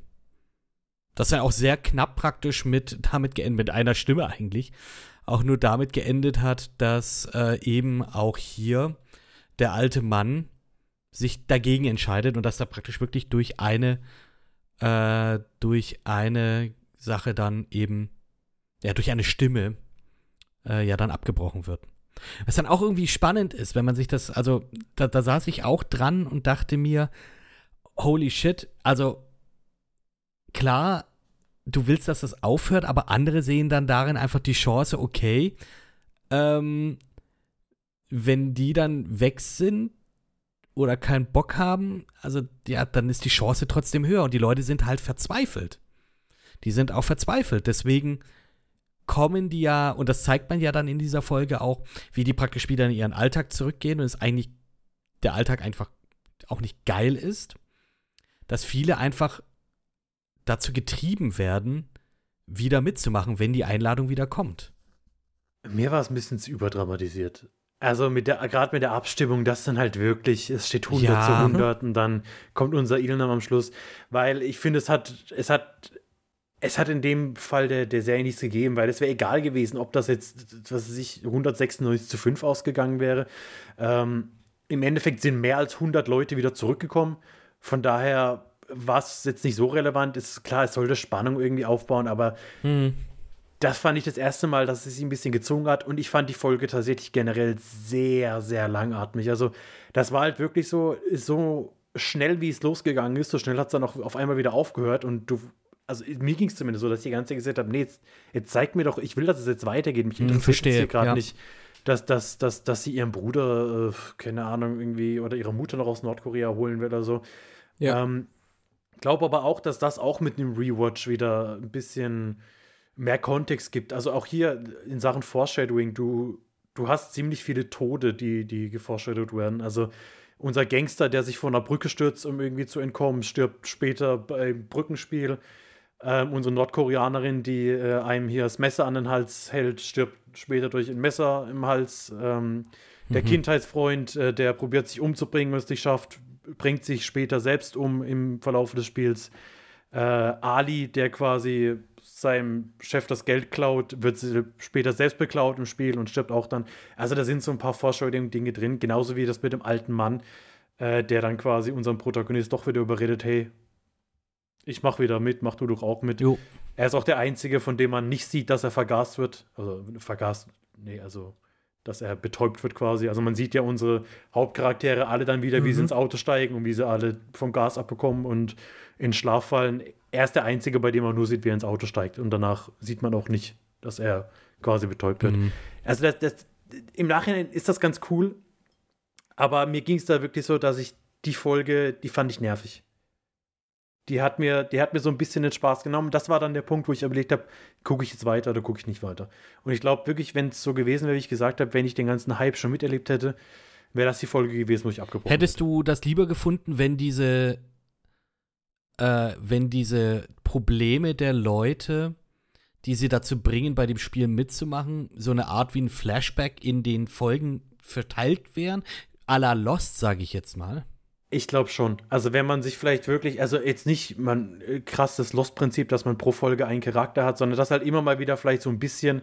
Das ja auch sehr knapp praktisch mit damit geendet, mit einer Stimme eigentlich, auch nur damit geendet hat, dass äh, eben auch hier der alte Mann sich dagegen entscheidet und dass da praktisch wirklich durch eine äh, durch eine Sache dann eben ja durch eine Stimme äh, ja dann abgebrochen wird. Was dann auch irgendwie spannend ist, wenn man sich das, also da, da saß ich auch dran und dachte mir, holy shit, also klar, du willst, dass das aufhört, aber andere sehen dann darin einfach die Chance, okay, ähm, wenn die dann weg sind oder keinen Bock haben, also ja, dann ist die Chance trotzdem höher und die Leute sind halt verzweifelt. Die sind auch verzweifelt. Deswegen kommen die ja, und das zeigt man ja dann in dieser Folge auch, wie die praktisch wieder in ihren Alltag zurückgehen und es eigentlich der Alltag einfach auch nicht geil ist, dass viele einfach dazu getrieben werden, wieder mitzumachen, wenn die Einladung wieder kommt. Mir war es ein bisschen zu überdramatisiert. Also mit der, gerade mit der Abstimmung, das dann halt wirklich, es steht 100 ja. zu 100 und dann kommt unser Ilnam am Schluss, weil ich finde, es hat, es hat es hat in dem Fall der, der Serie nichts gegeben, weil es wäre egal gewesen, ob das jetzt, was weiß ich, 196 zu 5 ausgegangen wäre. Ähm, Im Endeffekt sind mehr als 100 Leute wieder zurückgekommen. Von daher war es jetzt nicht so relevant. Ist klar, es sollte Spannung irgendwie aufbauen, aber hm. das fand ich das erste Mal, dass es sich ein bisschen gezogen hat. Und ich fand die Folge tatsächlich generell sehr, sehr langatmig. Also, das war halt wirklich so, so schnell, wie es losgegangen ist, so schnell hat es dann auch auf einmal wieder aufgehört und du also mir ging es zumindest so, dass ich die ganze Zeit gesagt habe, nee, jetzt, jetzt zeigt mir doch, ich will, dass es jetzt weitergeht. Mich hm, interessiert hier gerade ja. nicht, dass, dass, dass, dass sie ihren Bruder, äh, keine Ahnung, irgendwie, oder ihre Mutter noch aus Nordkorea holen will oder so. Ja. Ähm, glaube aber auch, dass das auch mit einem Rewatch wieder ein bisschen mehr Kontext gibt. Also auch hier in Sachen Foreshadowing, du, du hast ziemlich viele Tode, die, die geforeshadowed werden. Also unser Gangster, der sich von einer Brücke stürzt, um irgendwie zu entkommen, stirbt später beim Brückenspiel. Ähm, unsere Nordkoreanerin, die äh, einem hier das Messer an den Hals hält, stirbt später durch ein Messer im Hals. Ähm, der mhm. Kindheitsfreund, äh, der probiert sich umzubringen, wenn es nicht schafft, bringt sich später selbst um im Verlauf des Spiels. Äh, Ali, der quasi seinem Chef das Geld klaut, wird später selbst beklaut im Spiel und stirbt auch dann. Also da sind so ein paar Foreshadowing-Dinge drin, genauso wie das mit dem alten Mann, äh, der dann quasi unseren Protagonist doch wieder überredet, hey, ich mach wieder mit, mach du doch auch mit. Jo. Er ist auch der Einzige, von dem man nicht sieht, dass er vergast wird. Also vergast, nee, also dass er betäubt wird quasi. Also man sieht ja unsere Hauptcharaktere alle dann wieder, wie sie Mhm. ins Auto steigen und wie sie alle vom Gas abbekommen und in Schlaf fallen. Er ist der Einzige, bei dem man nur sieht, wie er ins Auto steigt. Und danach sieht man auch nicht, dass er quasi betäubt wird. Mhm. Also das, das, im Nachhinein ist das ganz cool. Aber mir ging es da wirklich so, dass ich die Folge, die fand ich nervig. Die hat mir, die hat mir so ein bisschen den Spaß genommen. Das war dann der Punkt, wo ich überlegt habe, gucke ich jetzt weiter oder gucke ich nicht weiter. Und ich glaube wirklich, wenn es so gewesen wäre, wie ich gesagt habe, wenn ich den ganzen Hype schon miterlebt hätte, wäre das die Folge gewesen, wo ich abgebrochen Hättest du das lieber gefunden, wenn diese, äh, wenn diese Probleme der Leute, die sie dazu bringen, bei dem Spiel mitzumachen, so eine Art wie ein Flashback in den Folgen verteilt wären? A la Lost, sage ich jetzt mal. Ich glaube schon. Also wenn man sich vielleicht wirklich, also jetzt nicht man äh, krass das Lost-Prinzip, dass man pro Folge einen Charakter hat, sondern das halt immer mal wieder vielleicht so ein bisschen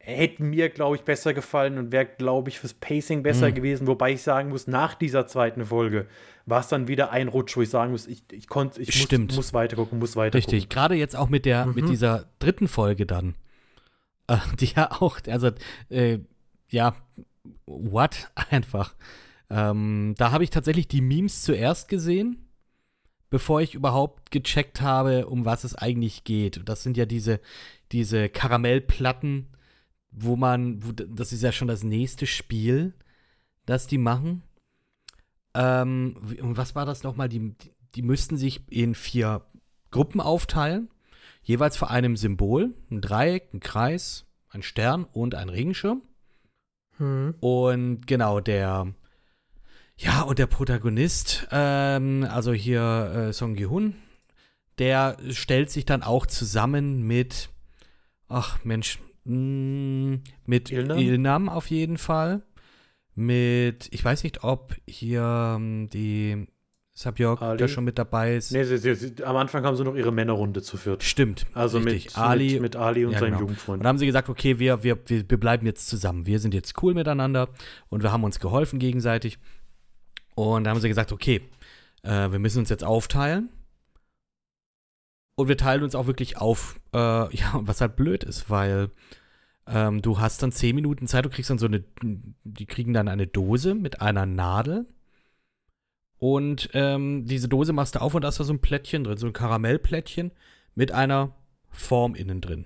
hätte mir, glaube ich, besser gefallen und wäre, glaube ich, fürs Pacing besser Mhm. gewesen. Wobei ich sagen muss, nach dieser zweiten Folge war es dann wieder ein Rutsch, wo ich sagen muss, ich, ich konnte, ich Stimmt. muss, muss weitergucken, muss weitergucken. Richtig, gerade jetzt auch mit der, mit Mhm. dieser dritten Folge dann. Äh, die ja auch, also, äh, ja, what? Einfach. Ähm, da habe ich tatsächlich die Memes zuerst gesehen, bevor ich überhaupt gecheckt habe, um was es eigentlich geht. Das sind ja diese, diese Karamellplatten, wo man, wo, das ist ja schon das nächste Spiel, das die machen. Ähm, und was war das nochmal? Die, die, die müssten sich in vier Gruppen aufteilen, jeweils vor einem Symbol, ein Dreieck, ein Kreis, ein Stern und ein Regenschirm. Hm. Und genau, der, ja, und der Protagonist, ähm, also hier äh, Song Gi-hun, der stellt sich dann auch zusammen mit, ach Mensch, mh, mit Ilnam? Ilnam? auf jeden Fall. Mit, ich weiß nicht, ob hier ähm, die Sabjörg Ali? da schon mit dabei ist. Nee, sie, sie, sie, am Anfang haben sie noch ihre Männerrunde zu viert. Stimmt. Also mit Ali mit, mit Ali und ja, seinem genau. Jugendfreund. Und dann haben sie gesagt, okay, wir, wir, wir bleiben jetzt zusammen. Wir sind jetzt cool miteinander und wir haben uns geholfen gegenseitig. Und dann haben sie gesagt, okay, äh, wir müssen uns jetzt aufteilen. Und wir teilen uns auch wirklich auf. Äh, ja, was halt blöd ist, weil ähm, du hast dann zehn Minuten Zeit, du kriegst dann so eine, die kriegen dann eine Dose mit einer Nadel. Und ähm, diese Dose machst du auf und da ist da so ein Plättchen drin, so ein Karamellplättchen mit einer Form innen drin.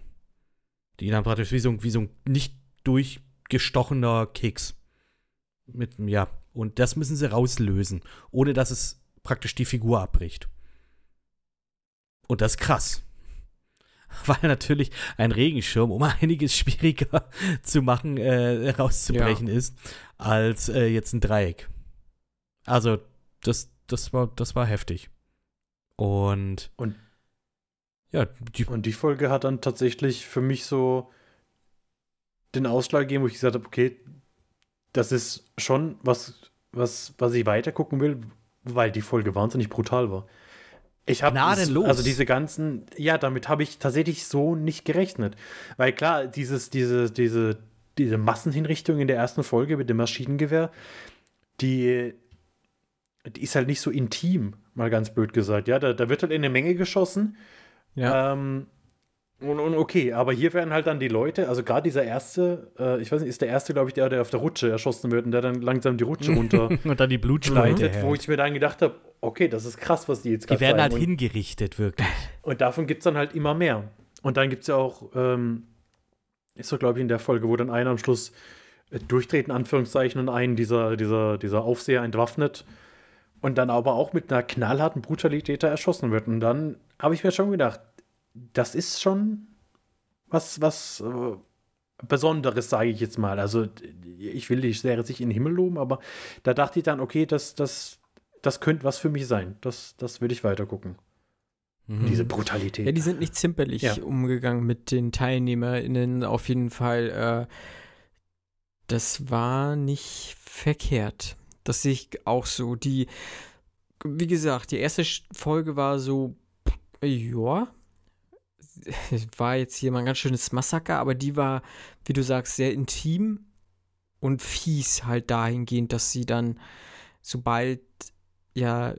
Die dann praktisch wie so, wie so ein nicht durchgestochener Keks. Mit, ja, und das müssen sie rauslösen, ohne dass es praktisch die Figur abbricht. Und das ist krass. Weil natürlich ein Regenschirm um einiges schwieriger zu machen, äh, rauszubrechen ist, als äh, jetzt ein Dreieck. Also, das, das, war, das war heftig. Und, Und- ja, die, Und die Folge hat dann tatsächlich für mich so den Ausschlag gegeben, wo ich gesagt habe, okay, das ist schon was, was, was ich weiter gucken will, weil die Folge wahnsinnig brutal war. Ich habe also diese ganzen, ja, damit habe ich tatsächlich so nicht gerechnet, weil klar, dieses, diese, diese, diese Massenhinrichtung in der ersten Folge mit dem Maschinengewehr, die, die ist halt nicht so intim, mal ganz blöd gesagt. Ja, da, da wird halt in eine Menge geschossen. Ja. Ähm, und, und okay, aber hier werden halt dann die Leute, also gerade dieser erste, äh, ich weiß nicht, ist der erste, glaube ich, der, der auf der Rutsche erschossen wird und der dann langsam die Rutsche runter und dann die Blutschleite. leitet, wo ich mir dann gedacht habe, okay, das ist krass, was die jetzt Die gerade werden halt zeigen. hingerichtet, wirklich. Und, davon gibt es dann halt immer mehr. Und dann gibt es ja auch, ähm, ist so, glaube ich, in der Folge, wo dann einer am Schluss äh, durchtreten, Anführungszeichen, und einen dieser, dieser, dieser Aufseher entwaffnet und dann aber auch mit einer knallharten Brutalität erschossen wird. Und dann habe ich mir schon gedacht, das ist schon was, was äh, Besonderes, sage ich jetzt mal. Also, ich will die Serie sich in den Himmel loben, aber da dachte ich dann, okay, das, das, das könnte was für mich sein. Das, das würde ich weiter gucken. Mhm. Diese Brutalität. Ja, die sind nicht zimperlich Ja. umgegangen mit den TeilnehmerInnen. Auf jeden Fall, äh, das war nicht verkehrt. Das sehe ich auch so. Die, wie gesagt, die erste Folge war so, ja, war jetzt hier mal ein ganz schönes Massaker, aber die war, wie du sagst, sehr intim und fies halt dahingehend, dass sie dann, sobald ja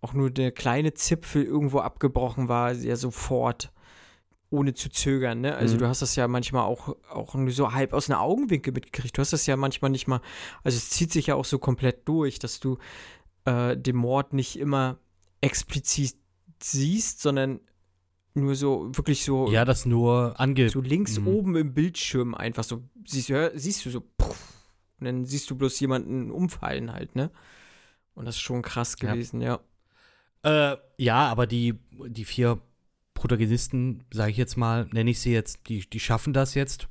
auch nur der kleine Zipfel irgendwo abgebrochen war, ja sofort ohne zu zögern, ne? Also Mhm. du hast das ja manchmal auch, auch nur so halb aus einer Augenwinkel mitgekriegt. Du hast das ja manchmal nicht mal, also es zieht sich ja auch so komplett durch, dass du äh, den Mord nicht immer explizit siehst, sondern nur so, wirklich so, Ja, das nur ange. so links Mhm. oben im Bildschirm einfach so, siehst, hör, siehst du so, puff, und dann siehst du bloß jemanden umfallen halt, ne? Und das ist schon krass Ja. gewesen, ja. Äh, ja, aber die, die vier Protagonisten, sage ich jetzt mal, nenne ich sie jetzt, die, die schaffen das jetzt.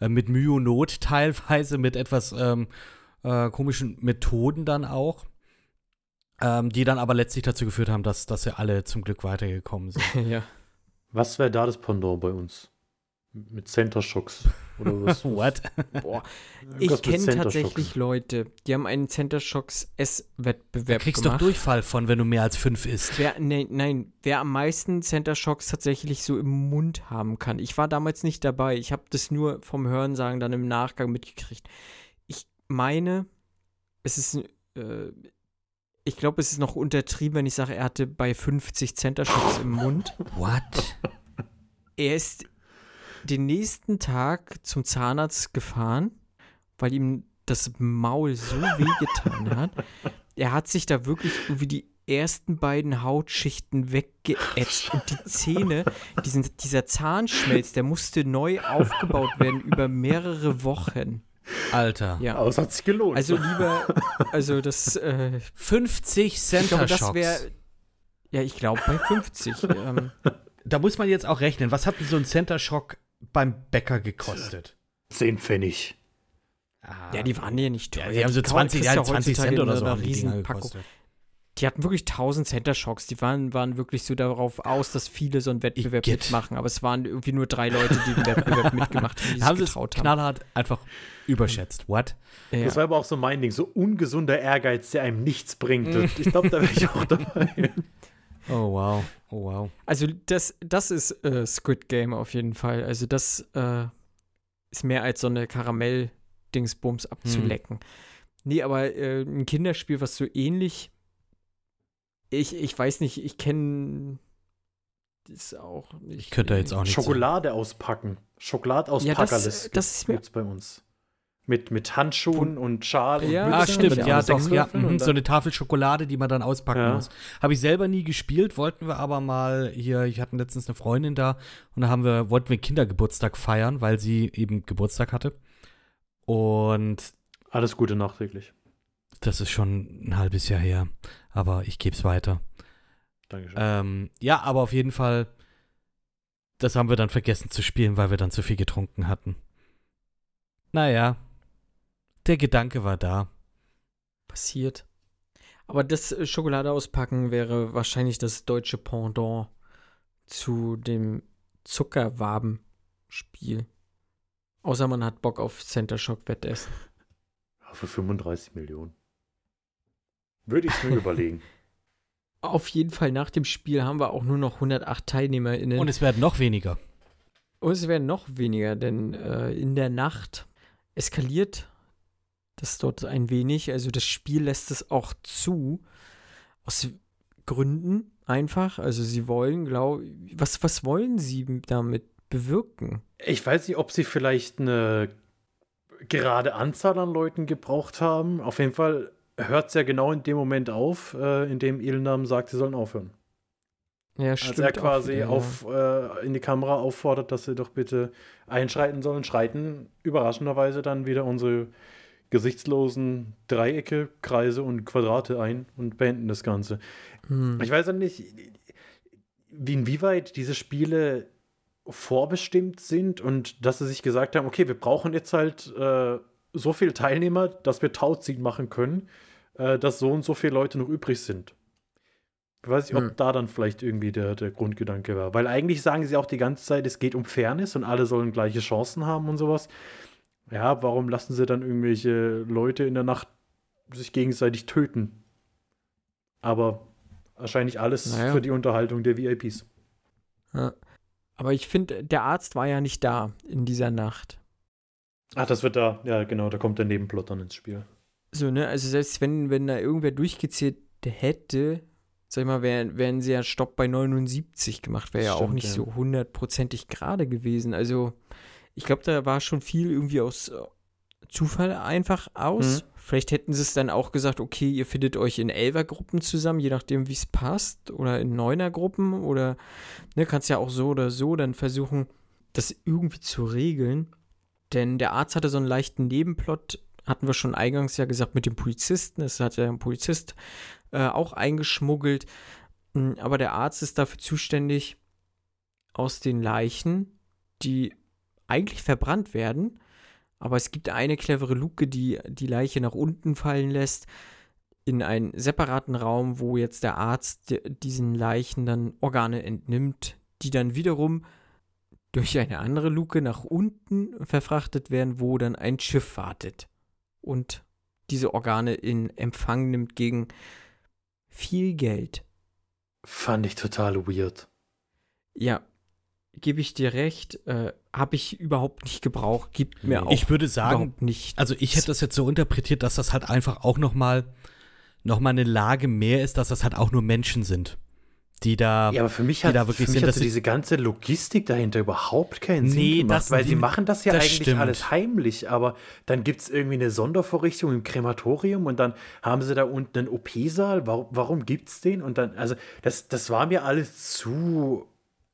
Äh, mit Mühe und Not teilweise, mit etwas ähm, äh, komischen Methoden dann auch. Ähm, die dann aber letztlich dazu geführt haben, dass, dass sie alle zum Glück weitergekommen sind. ja. Was wäre da das Pendant bei uns? Mit Center Shocks oder was? What? Boah, Irgendwas ich kenne tatsächlich Shocks. Leute, die haben einen Center Shocks Du S-Wettbewerb kriegst doch gemacht. Durchfall von, wenn du mehr als fünf isst. Wer, nein, nein, wer am meisten Center Shocks tatsächlich so im Mund haben kann. Ich war damals nicht dabei. Ich habe das nur vom Hörensagen dann im Nachgang mitgekriegt. Ich meine, es ist, äh, ich glaube, es ist noch untertrieben, wenn ich sage, er hatte bei 50 Center Shocks im Mund. What? Er ist den nächsten Tag zum Zahnarzt gefahren, weil ihm das Maul so wehgetan hat. Er hat sich da wirklich irgendwie die ersten beiden Hautschichten weggeätzt und die Zähne, diesen, dieser Zahnschmelz, der musste neu aufgebaut werden über mehrere Wochen. Alter. Ja. Aber es hat sich gelohnt. Also lieber, also das, äh, 50 ich Center glaube, das wäre, ja, ich glaube bei 50. ähm, Da muss man jetzt auch rechnen. Was hat denn so ein Center Shock beim Bäcker gekostet? 10 Pfennig. ja, die waren ja nicht teuer. Ja, die haben so kann man- 20, kriegst ja, du 20 heutzutage Cent oder so einer haben die hatten wirklich 1000 Center Shocks. Die waren, waren wirklich so darauf aus, dass viele so einen Wettbewerb Igitt. mitmachen. Aber es waren irgendwie nur drei Leute, die den Wettbewerb mitgemacht haben, die Haben sich getraut haben. knallhart einfach überschätzt. What? Ja. Das war aber auch so mein Ding, so ungesunder Ehrgeiz, der einem nichts bringt. Und ich glaube, da wäre ich auch dabei. Oh wow. Oh wow. Also das, das ist äh, Squid Game auf jeden Fall. Also das äh, ist mehr als so eine Karamell-Dingsbums abzulecken. Nee, aber äh, ein Kinderspiel, was so ähnlich ich, ich weiß nicht, ich kenne das auch nicht. Ich könnte da jetzt auch nicht Schokolade auspacken. Schokolade aus Ja, das- Packerlis das ist mir- gibt's bei uns. Mit, mit Handschuhen und Schal und Ja, Ah, stimmt, ja, sechs doch, ja. Mhm, und so eine Tafel Schokolade, die man dann auspacken Ja. muss. Habe ich selber nie gespielt, wollten wir aber mal hier, ich hatte letztens eine Freundin da und da haben wir, wollten wir Kindergeburtstag feiern, weil sie eben Geburtstag hatte. Und Alles Gute nachträglich. Das ist schon ein halbes Jahr her, aber ich gebe es weiter. Dankeschön. Ähm, ja, aber auf jeden Fall, das haben wir dann vergessen zu spielen, weil wir dann zu viel getrunken hatten. Naja, der Gedanke war da. passiert. Aber das äh, Schokolade auspacken wäre wahrscheinlich das deutsche Pendant zu dem Zuckerwaben-Spiel. Außer man hat Bock auf Center Shock Wettessen. Ja, für 35 Millionen. Würde ich es mir überlegen. Auf jeden Fall nach dem Spiel haben wir auch nur noch 108 TeilnehmerInnen. Und es werden noch weniger. Und es werden noch weniger, denn äh, in der Nacht eskaliert das dort ein wenig. Also das Spiel lässt es auch zu. Aus Gründen einfach. Also sie wollen, glaube was, was wollen sie damit bewirken? Ich weiß nicht, ob sie vielleicht eine gerade Anzahl an Leuten gebraucht haben. Auf jeden Fall hört es ja genau in dem Moment auf, äh, in dem Ilnam sagt, sie sollen aufhören. Ja, Als stimmt. er auch quasi ja. auf, äh, in die Kamera auffordert, dass sie doch bitte einschreiten sollen, schreiten überraschenderweise dann wieder unsere gesichtslosen Dreiecke, Kreise und Quadrate ein und beenden das Ganze. Hm. Ich weiß ja nicht, wie inwieweit diese Spiele vorbestimmt sind und dass sie sich gesagt haben, okay, wir brauchen jetzt halt äh, so viele Teilnehmer, dass wir Tauziehen machen können, äh, dass so und so viele Leute noch übrig sind. Ich weiß nicht, ob Hm. da dann vielleicht irgendwie der, der Grundgedanke war. Weil eigentlich sagen sie auch die ganze Zeit, es geht um Fairness und alle sollen gleiche Chancen haben und sowas. Ja, warum lassen sie dann irgendwelche Leute in der Nacht sich gegenseitig töten? Aber wahrscheinlich alles Naja. für die Unterhaltung der VIPs. Ja. Aber ich finde, der Arzt war ja nicht da in dieser Nacht. Ach, das wird da, ja genau, da kommt der Nebenplot dann ins Spiel. So, ne, also selbst wenn, wenn da irgendwer durchgezählt hätte, sag ich mal, wären, wären sie ja Stopp bei 79 gemacht, wäre ja auch nicht ja. so hundertprozentig gerade gewesen. Also, ich glaube, da war schon viel irgendwie aus äh, Zufall einfach aus. Mhm. Vielleicht hätten sie es dann auch gesagt, okay, ihr findet euch in Elfergruppen zusammen, je nachdem, wie es passt, oder in Neunergruppen, oder ne, kannst ja auch so oder so dann versuchen, das irgendwie zu regeln. Denn der Arzt hatte so einen leichten Nebenplot, hatten wir schon eingangs ja gesagt, mit dem Polizisten. Es hat ja ein Polizist äh, auch eingeschmuggelt. Mm, Aber der Arzt ist dafür zuständig, aus den Leichen, die eigentlich verbrannt werden, aber es gibt eine clevere Luke, die die Leiche nach unten fallen lässt, in einen separaten Raum, wo jetzt der Arzt di- diesen Leichen dann Organe entnimmt, die dann wiederum durch eine andere Luke nach unten verfrachtet werden, wo dann ein Schiff wartet und diese Organe in Empfang nimmt gegen viel Geld. Fand ich total weird. Ja, gebe ich dir recht, äh, habe ich überhaupt nicht gebraucht, gibt mir auch Ich würde sagen, überhaupt nicht. also ich hätte das jetzt so interpretiert, dass das halt einfach auch noch mal, noch mal eine Lage mehr ist, dass das halt auch nur Menschen sind, die da Ja, aber für mich hat, da wirklich für mich sind, hat dass so sie- diese ganze Logistik dahinter überhaupt keinen Sinn Nee, gemacht, das- weil sie machen das ja das eigentlich stimmt. alles heimlich, aber dann gibt es irgendwie eine Sondervorrichtung im Krematorium und dann haben sie da unten einen OP-Saal. Warum, warum gibt es den? Und dann, also das, das war mir alles zu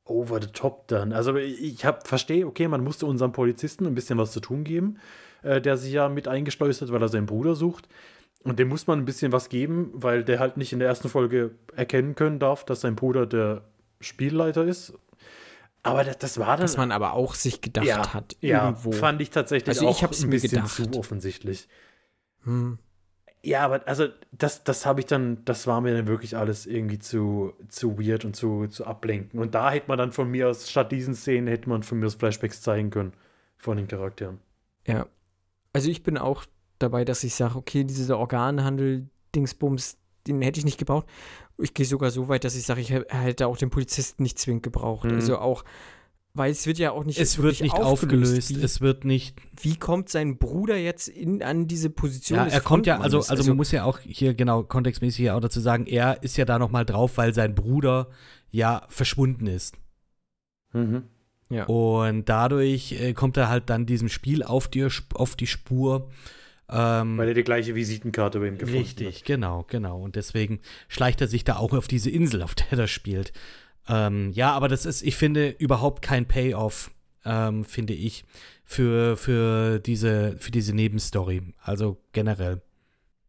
over the top dann. Also ich hab, verstehe, okay, man musste unserem Polizisten ein bisschen was zu tun geben, äh, der sich ja mit eingeschleust hat, weil er seinen Bruder sucht. Und dem muss man ein bisschen was geben, weil der halt nicht in der ersten Folge erkennen können darf, dass sein Bruder der Spielleiter ist. Aber das, das war dann. was man aber auch sich gedacht ja, hat, ja, irgendwo. fand ich tatsächlich Also ich auch hab's ein bisschen gedacht. zu offensichtlich. Hm. Ja, aber also das, das habe ich dann, das war mir dann wirklich alles irgendwie zu, zu weird und zu, zu ablenken. Und da hätte man dann von mir aus, statt diesen Szenen, hätte man von mir aus Flashbacks zeigen können von den Charakteren. Ja. Also ich bin auch dabei, dass ich sage, okay, dieser Organhandel, Dingsbums, den hätte ich nicht gebraucht. Ich gehe sogar so weit, dass ich sage, ich hä- hätte auch den Polizisten nicht zwingend gebraucht. Mhm. Also auch, weil es wird ja auch nicht es wird nicht aufgelöst, Wie, es wird nicht wie kommt sein Bruder jetzt in, an diese Position Ja, er kommt ja, also, Frontmannes? also man muss ja auch hier genau kontextmäßig auch dazu sagen, er ist ja da noch mal drauf, weil sein Bruder ja verschwunden ist. Mhm. ja. Und dadurch äh, kommt er halt dann diesem Spiel auf die, auf die Spur. Ähm, Weil er die gleiche Visitenkarte bei ihm gefunden richtig, genau, genau. Und deswegen schleicht er sich da auch auf diese Insel, auf der er spielt. Ähm, ja, aber das ist, ich finde, überhaupt kein Payoff, ähm, finde ich, für, für, diese, für diese Nebenstory. Also generell.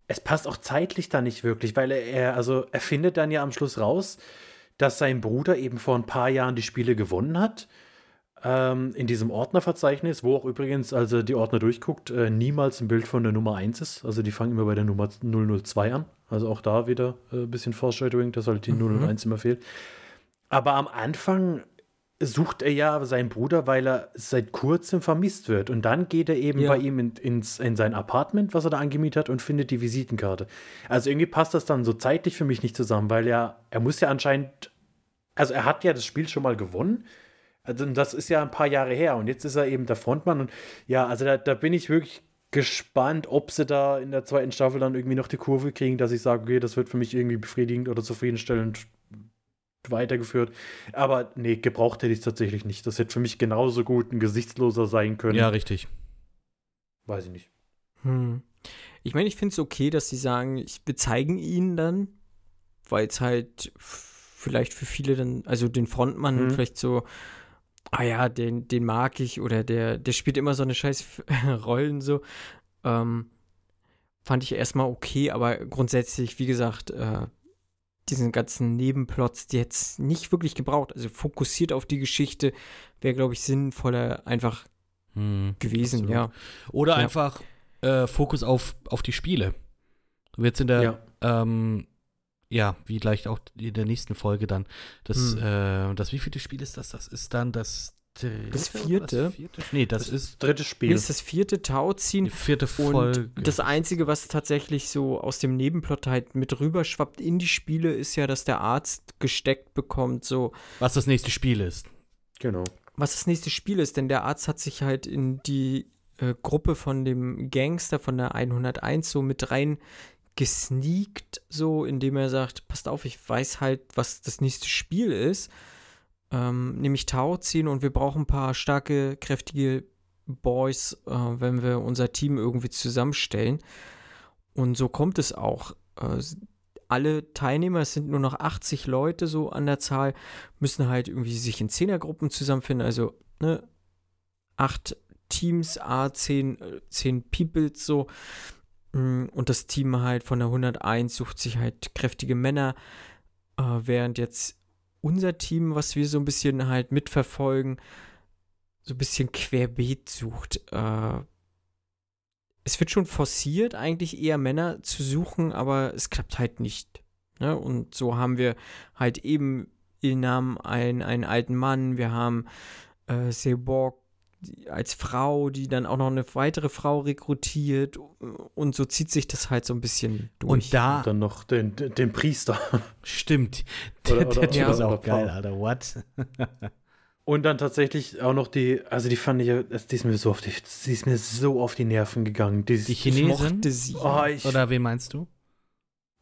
es passt auch zeitlich da nicht wirklich, weil er, also er findet dann ja am Schluss raus, dass sein Bruder eben vor ein paar Jahren die Spiele gewonnen hat. Ähm, in diesem Ordnerverzeichnis, wo auch übrigens, als er die Ordner durchguckt, äh, niemals ein Bild von der Nummer 1 ist. Also die fangen immer bei der Nummer 002 an. Also auch da wieder äh, ein bisschen Foreshadowing, dass halt die 001 immer fehlt. Aber am Anfang sucht er ja seinen Bruder, weil er seit kurzem vermisst wird. Und dann geht er eben Ja. bei ihm in, ins, in sein Apartment, was er da angemietet hat, und findet die Visitenkarte. Also irgendwie passt das dann so zeitlich für mich nicht zusammen, weil er, er muss ja anscheinend, also er hat ja das Spiel schon mal gewonnen. Also das ist ja ein paar Jahre her und jetzt ist er eben der Frontmann. Und ja, also da, da bin ich wirklich gespannt, ob sie da in der zweiten Staffel dann irgendwie noch die Kurve kriegen, dass ich sage, okay, das wird für mich irgendwie befriedigend oder zufriedenstellend weitergeführt. Aber nee, gebraucht hätte ich es tatsächlich nicht. Das hätte für mich genauso gut ein Gesichtsloser sein können. Ja, richtig. Weiß ich nicht. Hm. Ich meine, ich finde es okay, dass sie sagen, ich, wir zeigen ihn dann, weil es halt vielleicht für viele dann, also den Frontmann Mhm. vielleicht so, ah ja, den, den mag ich oder der, der spielt immer so eine scheiß Rollen so. Ähm, fand ich erstmal okay, aber grundsätzlich, wie gesagt, äh, diesen ganzen Nebenplots, die jetzt nicht wirklich gebraucht. Also fokussiert auf die Geschichte wäre, glaube ich, sinnvoller einfach Hm. gewesen, Absolut. ja. Oder Ja. einfach äh, Fokus auf, auf die Spiele. Du wirst in der, Ja. ähm, ja, wie gleich auch in der nächsten Folge dann. Das, Hm. äh, das wievielte Spiel ist das? Das ist dann das dritte. Das vierte? Das vierte? Nee, das, Das ist ist das dritte Hier Spiel. ist das vierte Tau ziehen die vierte Und Folge. das Einzige, was tatsächlich so aus dem Nebenplot halt mit rüberschwappt in die Spiele, ist ja, dass der Arzt gesteckt bekommt, so, was das nächste Spiel ist. Genau. was das nächste Spiel ist, denn der Arzt hat sich halt in die äh, Gruppe von dem Gangster von der 101 so mit rein gesneakt, so indem er sagt, passt auf, ich weiß halt, was das nächste Spiel ist, ähm, nämlich Tau ziehen und wir brauchen ein paar starke, kräftige Boys, äh, wenn wir unser Team irgendwie zusammenstellen. Und so kommt es auch. Äh, alle Teilnehmer, es sind nur noch 80 Leute so an der Zahl, müssen halt irgendwie sich in Zehnergruppen zusammenfinden. Also, ne, acht Teams, A, zehn, äh, zehn Peoples so. Mm, Und das Team halt von der 101 sucht sich halt kräftige Männer, äh, während jetzt unser Team, was wir so ein bisschen halt mitverfolgen, so ein bisschen querbeet sucht. Äh, es wird schon forciert, eigentlich eher Männer zu suchen, aber es klappt halt nicht. Ne? Und so haben wir halt eben Ilnam, einen, einen alten Mann, wir haben äh, Seborg die- als Frau, die dann auch noch eine weitere Frau rekrutiert und so zieht sich das halt so ein bisschen durch. Und da, Und dann noch den, den, den Priester. stimmt, Oder- der, oder- der Typ ja. ist auch geil, Frau. Alter, what? Und dann tatsächlich auch noch die, also die fand ich, ja- die ist mir so auf die, die ist mir so auf die Nerven gegangen. Die, Die Chinesin? sie. oh, ich, Oder wen meinst du?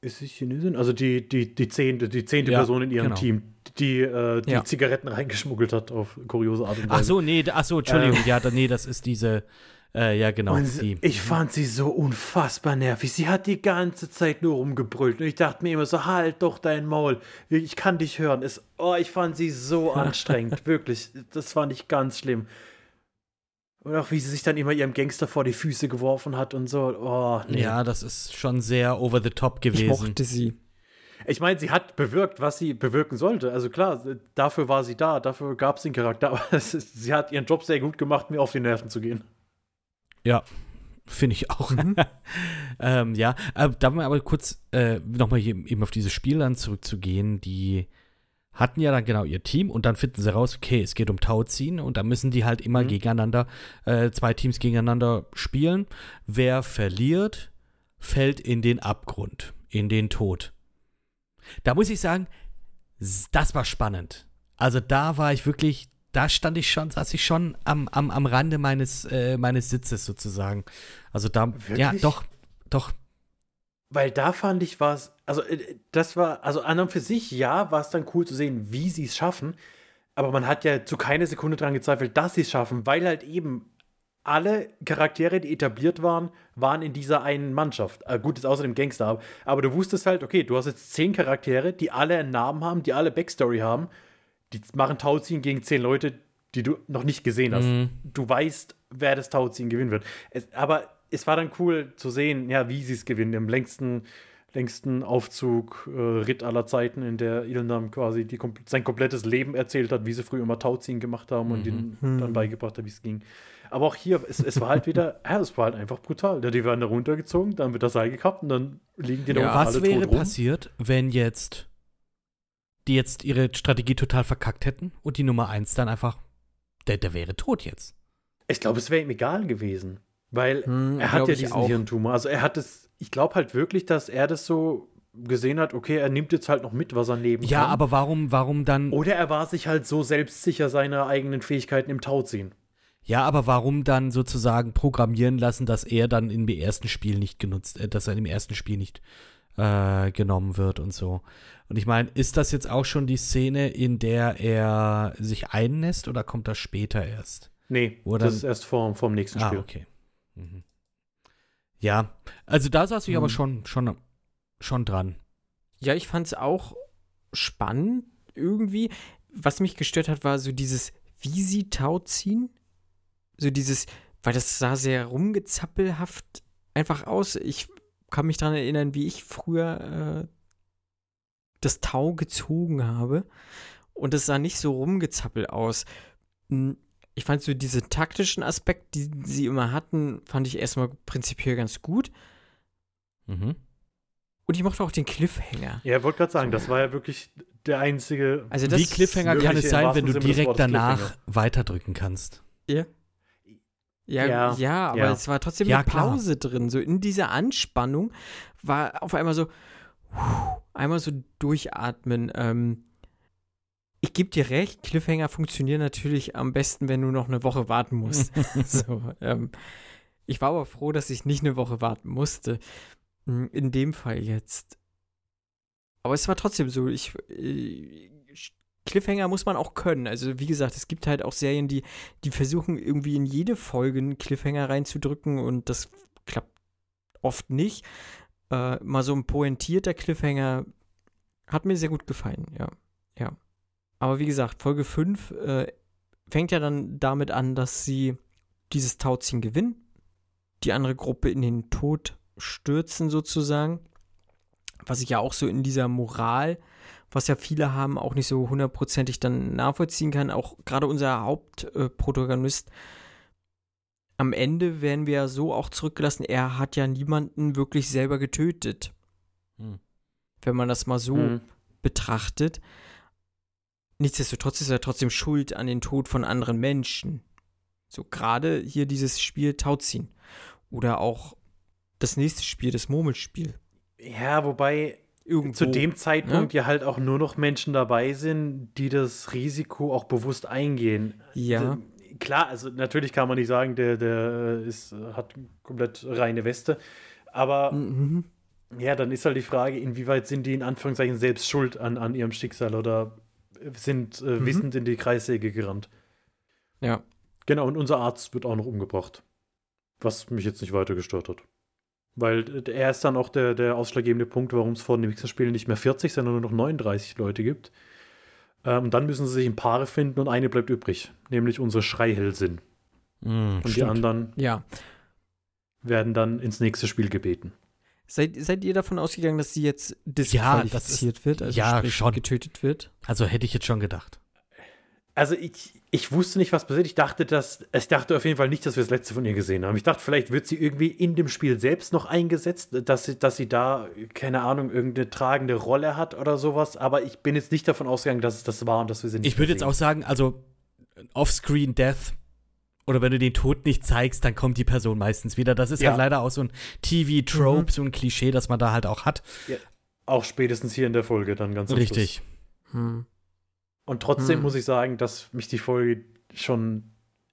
ist sie Chinesin? Also die, die, die zehnte, die zehnte Ja, Person in ihrem genau. Team, die äh, die Ja. Zigaretten reingeschmuggelt hat auf kuriose Art und Weise. Ach so, nee, ach so, Entschuldigung, ja, da- nee, das ist diese, äh, ja, genau, sie- ich fand sie so unfassbar nervig. Sie hat die ganze Zeit nur rumgebrüllt. Und ich dachte mir immer so, halt doch dein Maul. Ich kann dich hören. Es, oh, ich fand sie so anstrengend. Wirklich. Das fand ich ganz schlimm. Und auch wie sie sich dann immer ihrem Gangster vor die Füße geworfen hat und so. Oh, nee. Ja, das ist schon sehr over the top ich gewesen. mochte sie. Ich meine, sie hat bewirkt, was sie bewirken sollte. Also klar, dafür war sie da, dafür gab es den Charakter. Aber es ist, sie hat ihren Job sehr gut gemacht, mir auf die Nerven zu gehen. Ja, finde ich auch. Mhm. ähm, ja, äh, da mal aber kurz äh, nochmal hier eben auf dieses Spiel dann zurückzugehen. Die hatten ja dann genau ihr Team und dann finden sie raus, okay, es geht um Tauziehen und da müssen die halt immer Mhm. gegeneinander, äh, zwei Teams gegeneinander spielen. Wer verliert, fällt in den Abgrund, in den Tod. Da muss ich sagen, das war spannend. Also da war ich wirklich, da stand ich schon, saß ich schon am, am, am Rande meines, äh, meines Sitzes sozusagen. Also da, ja, Wirklich? doch, doch, Weil da fand ich was, also äh, das war, also an und für sich, ja, war es dann cool zu sehen, wie sie es schaffen. Aber man hat ja zu keiner Sekunde dran gezweifelt, dass sie es schaffen, weil halt eben alle Charaktere, die etabliert waren, waren in dieser einen Mannschaft. Äh, gut, ist außerdem Gangster, aber- du wusstest halt, okay, du hast jetzt zehn Charaktere, die alle einen Namen haben, die alle Backstory haben. Die machen Tauziehen gegen zehn Leute, die du noch nicht gesehen hast. Mhm. Du weißt, wer das Tauziehen gewinnen wird. Es, aber es war dann cool zu sehen, ja, wie sie es gewinnen. Im längsten, längsten Aufzug, äh, Ritt aller Zeiten, in der Ilnam quasi die, sein komplettes Leben erzählt hat, wie sie früher immer Tauziehen gemacht haben und ihnen dann beigebracht hat, wie es ging. Aber auch hier, es, es war halt wieder, ja, es war halt einfach brutal. Ja, die werden da runtergezogen, dann wird das Seil gekappt und dann liegen die da Ja, unten Was alle wäre tot rum. passiert, wenn jetzt die jetzt ihre Strategie total verkackt hätten und die Nummer eins dann einfach, der, der wäre tot jetzt. Ich glaube, es wäre ihm egal gewesen. Weil Hm, er hat ja diesen auch. Hirntumor. Also er hat es, ich glaube halt wirklich, dass er das so gesehen hat, okay, er nimmt jetzt halt noch mit, was er nehmen Ja, kann. aber warum, warum dann, Oder er war sich halt so selbstsicher seiner eigenen Fähigkeiten im Tauziehen. Ja, aber warum dann sozusagen programmieren lassen, dass er dann im ersten Spiel nicht genutzt, äh, dass er im ersten Spiel nicht äh, genommen wird und so. Und ich meine, ist das jetzt auch schon die Szene, in der er sich einnässt oder kommt das später erst? Nee, Oder- das ist erst vor, vor dem nächsten Ah, Spiel. okay. Mhm. Ja, also da saß ich aber Mhm. schon, schon, schon dran. Ja, ich fand es auch spannend irgendwie. Was mich gestört hat, war so dieses, wie sie Tau ziehen. So dieses, weil das sah sehr rumgezappelhaft einfach aus. Ich kann mich daran erinnern, wie ich früher äh, das Tau gezogen habe. Und es sah nicht so rumgezappelt aus. Hm, Ich fand so diesen taktischen Aspekt, die sie immer hatten, fand ich erstmal prinzipiell ganz gut. Mhm. Und ich mochte auch den Cliffhanger. Ja, ich wollte gerade sagen, das war ja wirklich der einzige. Also das Wie Cliffhanger kann es sein, wenn du direkt danach weiterdrücken kannst. Ja. Ja, ja, Ja, aber ja. es war trotzdem eine. Pause drin. So in dieser Anspannung war auf einmal so, einmal so durchatmen. Ähm, ich gebe dir recht, Cliffhanger funktionieren natürlich am besten, wenn du noch eine Woche warten musst. so, ähm, ich war aber froh, dass ich nicht eine Woche warten musste. Hm, in dem Fall jetzt. Aber es war trotzdem so, ich, äh, Cliffhanger muss man auch können. Also, wie gesagt, es gibt halt auch Serien, die, die versuchen irgendwie in jede Folge einen Cliffhanger reinzudrücken und das klappt oft nicht. Äh, mal so ein pointierter Cliffhanger hat mir sehr gut gefallen, ja. Ja. Aber wie gesagt, Folge 5 äh, fängt ja dann damit an, dass sie dieses Tauziehen gewinnen, die andere Gruppe in den Tod stürzen sozusagen, was ich ja auch so in dieser Moral, was ja viele haben, auch nicht so hundertprozentig dann nachvollziehen kann. Auch gerade unser Hauptprotagonist, am Ende werden wir ja so auch zurückgelassen, er hat ja niemanden wirklich selber getötet. Hm. Wenn man das mal so hm. betrachtet. Nichtsdestotrotz ist er trotzdem schuld an den Tod von anderen Menschen. So gerade hier dieses Spiel Tauziehen. Oder auch das nächste Spiel, das Murmelspiel. Ja, wobei Irgendwo, zu dem Zeitpunkt ja? ja halt auch nur noch Menschen dabei sind, die das Risiko auch bewusst eingehen. Ja. Klar, also natürlich kann man nicht sagen, der, der ist, hat komplett reine Weste. Aber mhm. ja, dann ist halt die Frage, inwieweit sind die in Anführungszeichen selbst schuld an, an ihrem Schicksal oder sind äh, mhm. wissend in die Kreissäge gerannt. Ja. Genau, und unser Arzt wird auch noch umgebracht. Was mich jetzt nicht weiter gestört hat. Weil er ist dann auch der, der ausschlaggebende Punkt, warum es vor dem nächsten Spiel nicht mehr 40, sondern nur noch 39 Leute gibt. Ähm, und dann müssen sie sich in Paare finden und eine bleibt übrig, nämlich unsere Schreihälsin. Mm, und stimmt. die anderen ja. werden dann ins nächste Spiel gebeten. Seid, seid ihr davon ausgegangen, dass sie jetzt disqualifiziert ja, wird, also ja, schon. getötet wird? Also hätte ich jetzt schon gedacht. Also ich, ich wusste nicht, was passiert. Ich dachte, dass, ich dachte auf jeden Fall nicht, dass wir das letzte von ihr gesehen haben. Ich dachte, vielleicht wird sie irgendwie in dem Spiel selbst noch eingesetzt, dass sie, dass sie da, keine Ahnung, irgendeine tragende Rolle hat oder sowas. Aber ich bin jetzt nicht davon ausgegangen, dass es das war und dass wir sie nicht Ich würde jetzt auch sagen, also Offscreen Death oder wenn du den Tod nicht zeigst, dann kommt die Person meistens wieder. Das ist ja. halt leider auch so ein TV-Trope, mhm. so ein Klischee, das man da halt auch hat. Ja. Auch spätestens hier in der Folge dann ganz Richtig. Hm. Und trotzdem hm. muss ich sagen, dass mich die Folge schon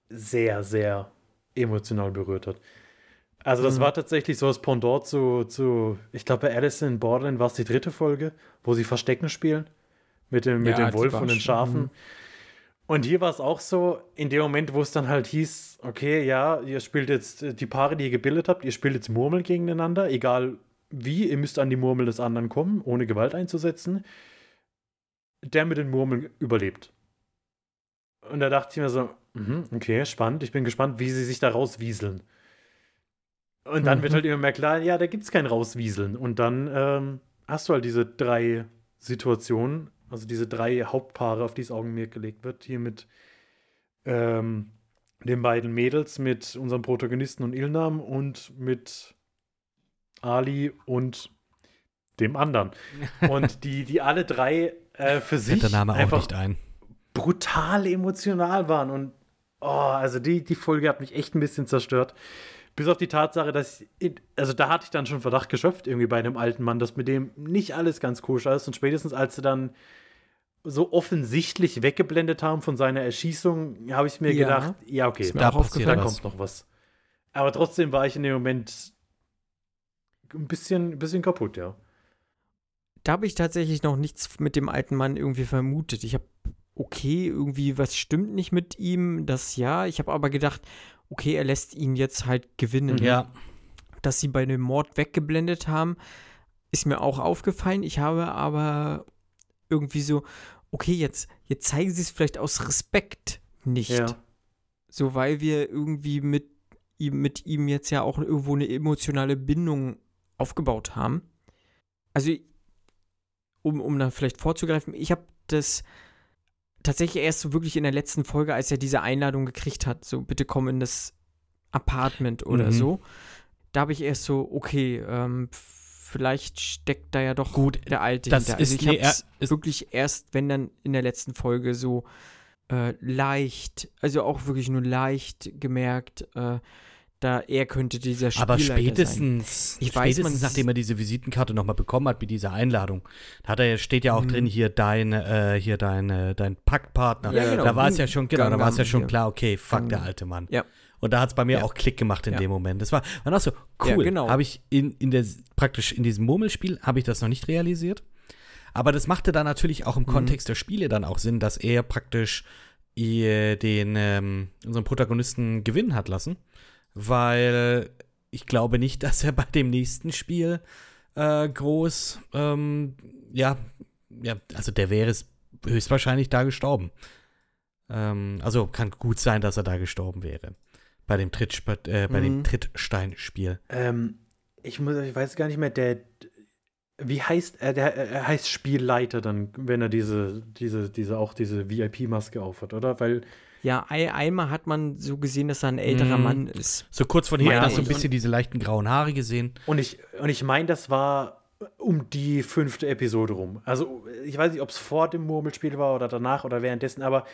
sehr, sehr emotional berührt hat. Also, das hm. war tatsächlich so das Pendant zu, zu ich glaube, bei Alice in Borderland war es die dritte Folge, wo sie Verstecken spielen. Mit dem, mit ja, dem Wolf und den Schafen. Mhm. Und hier war es auch so, in dem Moment, wo es dann halt hieß, okay, ja, ihr spielt jetzt äh, die Paare, die ihr gebildet habt, ihr spielt jetzt Murmeln gegeneinander, egal wie, ihr müsst an die Murmel des anderen kommen, ohne Gewalt einzusetzen der mit den Murmeln überlebt. Und da dachte ich mir so, mh, okay, spannend. Ich bin gespannt, wie sie sich da rauswieseln. Und dann mhm. wird halt immer mehr klar, ja, da gibt es kein Rauswieseln. Und dann ähm, hast du halt diese drei Situationen, also diese drei Hauptpaare, auf die das Augenmerk gelegt wird. Hier mit ähm, den beiden Mädels, mit unserem Protagonisten und Ilnam und mit Ali und dem anderen. Und die, die alle drei äh, für sich der Name einfach auch nicht ein. brutal emotional waren. Und oh, also die, die Folge hat mich echt ein bisschen zerstört. Bis auf die Tatsache, dass ich, also da hatte ich dann schon Verdacht geschöpft, irgendwie bei einem alten Mann, dass mit dem nicht alles ganz koscher ist. Und spätestens als sie dann so offensichtlich weggeblendet haben von seiner Erschießung, habe ich mir ja. gedacht, ja, okay, da, da kommt noch was. Aber trotzdem war ich in dem Moment ein bisschen, ein bisschen kaputt, ja da habe ich tatsächlich noch nichts mit dem alten Mann irgendwie vermutet. Ich habe, okay, irgendwie was stimmt nicht mit ihm, das ja. Ich habe aber gedacht, okay, er lässt ihn jetzt halt gewinnen. Ja. Dass sie bei dem Mord weggeblendet haben, ist mir auch aufgefallen. Ich habe aber irgendwie so, okay, jetzt, jetzt zeigen sie es vielleicht aus Respekt nicht. Ja. So, weil wir irgendwie mit ihm, mit ihm jetzt ja auch irgendwo eine emotionale Bindung aufgebaut haben. Also um, um dann vielleicht vorzugreifen, ich habe das tatsächlich erst so wirklich in der letzten Folge, als er diese Einladung gekriegt hat, so bitte komm in das Apartment oder mhm. so. Da habe ich erst so, okay, ähm, vielleicht steckt da ja doch gut der alte das hinter. Also ich habe es wirklich erst, wenn dann in der letzten Folge so äh, leicht, also auch wirklich nur leicht gemerkt, äh, da er könnte dieser Spielleiter Aber sein. spätestens, Ich weiß, spätestens nachdem er diese Visitenkarte nochmal bekommen hat mit dieser Einladung, da hat er, steht ja auch Mhm. drin hier dein, äh, hier dein, äh, dein Paktpartner. Ja, genau. Da war es ja schon, genau, da war es ja schon klar, okay, fuck Gangnam. der alte Mann. Ja. Und da hat es bei mir Ja. auch Klick gemacht in Ja. dem Moment. Das war, war auch so, cool. Genau. Habe ich in, in der, praktisch in diesem Murmelspiel, habe ich das noch nicht realisiert. Aber das machte dann natürlich auch im Mhm. Kontext der Spiele dann auch Sinn, dass er praktisch ihr den, ähm, unseren Protagonisten gewinnen hat lassen. Weil ich glaube nicht, dass er bei dem nächsten Spiel äh, groß, ähm, ja, ja, also der wäre es höchstwahrscheinlich da gestorben. Ähm, also kann gut sein, dass er da gestorben wäre. Bei dem, Tritt, äh, bei dem Mhm. Trittsteinspiel. Ähm, ich, muss, ich weiß gar nicht mehr, der. Wie heißt er? Der er heißt Spielleiter dann, wenn er diese, diese, diese, auch diese VIP-Maske aufhat, oder? Weil Ja, ein, einmal hat man so gesehen, dass er ein älterer Mhm. Mann ist. So kurz von hinten Ja, hast du ein und- bisschen diese leichten grauen Haare gesehen. Und ich, und ich meine, das war um die fünfte Episode rum. Also, ich weiß nicht, ob es vor dem Murmelspiel war oder danach oder währenddessen, aber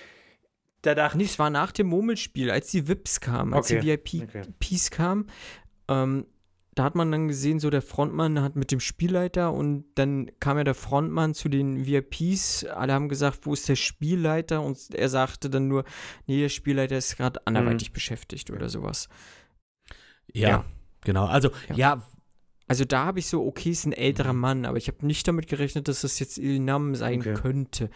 da dachte Nee, es war nach dem Murmelspiel, als die VIPs kamen, als Okay, die VIPs okay. kamen. Ähm, da hat man dann gesehen, so der Frontmann hat mit dem Spielleiter und dann kam ja der Frontmann zu den VIPs. Alle haben gesagt, wo ist der Spielleiter? Und er sagte dann nur, nee, der Spielleiter ist gerade anderweitig beschäftigt oder sowas. Ja, Ja. genau. Also, Ja. ja, Also da habe ich so, okay, ist ein älterer Mann, aber ich habe nicht damit gerechnet, dass das jetzt Il Nam sein Okay. könnte.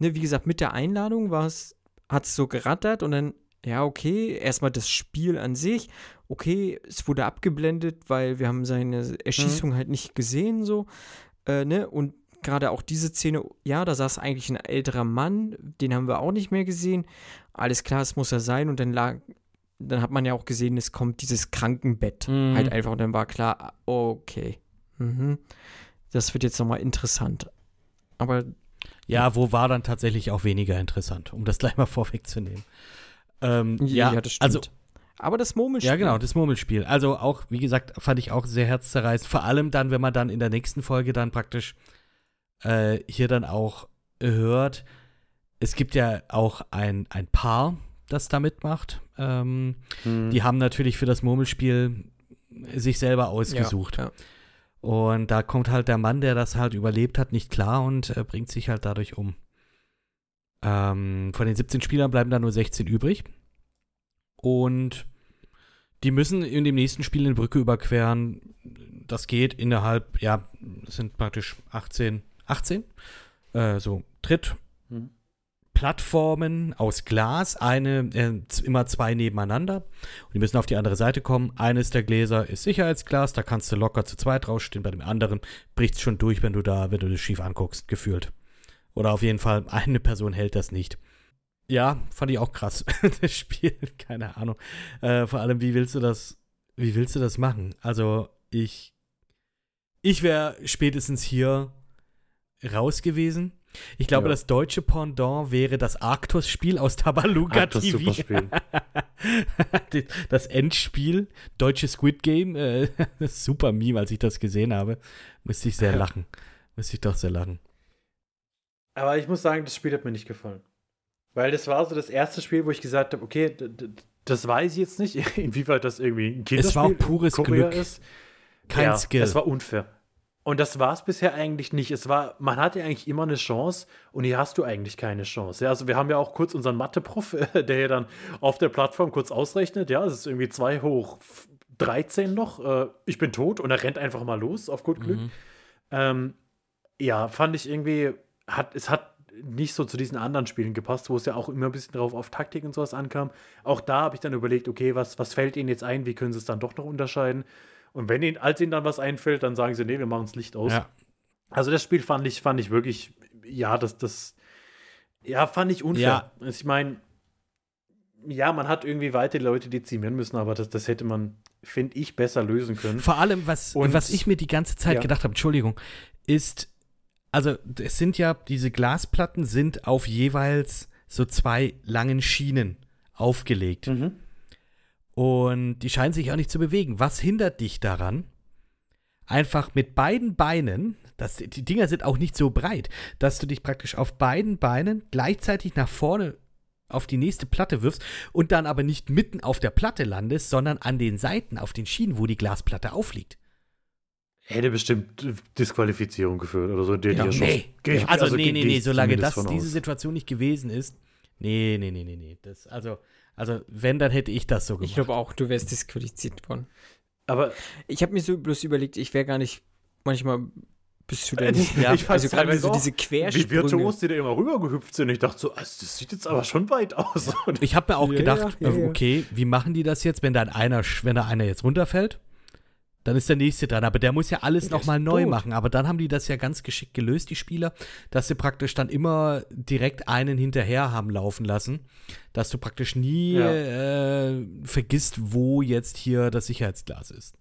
Ne, wie gesagt, mit der Einladung war es, hat es so gerattert und dann, ja, okay, erstmal das Spiel an sich. Okay, es wurde abgeblendet, weil wir haben seine Erschießung halt nicht gesehen, so. Äh, ne? Und gerade auch diese Szene, ja, da saß eigentlich ein älterer Mann, den haben wir auch nicht mehr gesehen. Alles klar, es muss er sein. Und dann lag, dann hat man ja auch gesehen, es kommt dieses Krankenbett Mhm. halt einfach. Und dann war klar, okay, mhm. das wird jetzt nochmal interessant. Aber ja, wo war dann tatsächlich auch weniger interessant, um das gleich mal vorwegzunehmen. Ähm, ja, das stimmt. also aber das Murmelspiel. Ja, genau, das Murmelspiel. Also auch, wie gesagt, fand ich auch sehr herzzerreißend. Vor allem dann, wenn man dann in der nächsten Folge dann praktisch äh, hier dann auch hört, es gibt ja auch ein, ein Paar, das da mitmacht. Ähm, Mhm. Die haben natürlich für das Murmelspiel sich selber ausgesucht. Ja, ja. Und da kommt halt der Mann, der das halt überlebt hat, nicht klar und äh, bringt sich halt dadurch um. Ähm, von den 17 Spielern bleiben da nur 16 übrig. Und die müssen in dem nächsten Spiel eine Brücke überqueren. Das geht innerhalb, ja, das sind praktisch 18, 18, äh, so Tritt. Mhm. Plattformen aus Glas, eine, äh, immer zwei nebeneinander. Und die müssen auf die andere Seite kommen. Eines der Gläser ist Sicherheitsglas, da kannst du locker zu zweit draufstehen. Bei dem anderen bricht es schon durch, wenn du da, wenn du das schief anguckst, gefühlt. Oder auf jeden Fall, eine Person hält das nicht. Ja, fand ich auch krass, das Spiel, keine Ahnung. Äh, vor allem, wie willst du das, wie willst du das machen? Also, ich, ich wäre spätestens hier raus gewesen. Ich glaube, Ja. das deutsche Pendant wäre das Arctos-Spiel aus Tabaluga Arctos TV. das Endspiel, deutsche Squid Game, äh, super Meme, als ich das gesehen habe. Musste ich sehr lachen. Musste ich doch sehr lachen. Aber ich muss sagen, das Spiel hat mir nicht gefallen. Weil das war so das erste Spiel, wo ich gesagt habe, okay, das weiß ich jetzt nicht, inwieweit das irgendwie ein Kinderspiel Es war auch pures Glück. ist. Kein ja, Skill. Es war unfair. Und das war es bisher eigentlich nicht. Es war, man hatte eigentlich immer eine Chance und hier hast du eigentlich keine Chance. Ja, also wir haben ja auch kurz unseren Mathe-Prof, der ja dann auf der Plattform kurz ausrechnet, ja, es ist irgendwie 2 hoch 13 noch, äh, ich bin tot und er rennt einfach mal los, auf gut Glück. Mhm. Ähm, ja, fand ich irgendwie, hat, es hat nicht so zu diesen anderen Spielen gepasst, wo es ja auch immer ein bisschen drauf auf Taktik und sowas ankam. Auch da habe ich dann überlegt, okay, was, was fällt ihnen jetzt ein, wie können sie es dann doch noch unterscheiden? Und wenn ihnen, als ihnen dann was einfällt, dann sagen sie, nee, wir machen das Licht aus. Ja. Also das Spiel fand ich, fand ich wirklich, ja, das, das, ja, fand ich unfair. Ja. Also Ich meine, ja, man hat irgendwie weitere Leute dezimieren müssen, aber das, das hätte man, finde ich, besser lösen können. Vor allem, was, Und- was ich mir die ganze Zeit Ja. gedacht habe, Entschuldigung, ist, also es sind ja, diese Glasplatten sind auf jeweils so zwei langen Schienen aufgelegt. Mhm. Und die scheinen sich auch nicht zu bewegen. Was hindert dich daran, einfach mit beiden Beinen, das, die Dinger sind auch nicht so breit, dass du dich praktisch auf beiden Beinen gleichzeitig nach vorne auf die nächste Platte wirfst und dann aber nicht mitten auf der Platte landest, sondern an den Seiten, auf den Schienen, wo die Glasplatte aufliegt. Hätte bestimmt Disqualifizierung geführt oder so. Der, Ja, nee. Schuss- Also, also nee, nee, nee, solange das diese aus. Situation nicht gewesen ist. Nee, nee, nee, nee, nee. Das, also, also, wenn, dann hätte ich das so gemacht. Ich glaube auch, du wärst disqualifiziert worden. Aber Ich habe mir so bloß überlegt, ich wäre gar nicht manchmal bist du denn Ja, ich also gerade so auch, diese wie Quersprünge. virtuos die da immer rübergehüpft sind. Ich dachte so, also das sieht jetzt aber schon weit aus. Und Ich habe mir auch Ja, gedacht, ja, äh, ja. okay, wie machen die das jetzt, wenn dann einer, sch- wenn da einer jetzt runterfällt? Dann ist der nächste dran, aber der muss ja alles nochmal neu tot. machen. Aber dann haben die das ja ganz geschickt gelöst, die Spieler, dass sie praktisch dann immer direkt einen hinterher haben laufen lassen, dass du praktisch nie Ja. äh, vergisst, wo jetzt hier das Sicherheitsglas ist.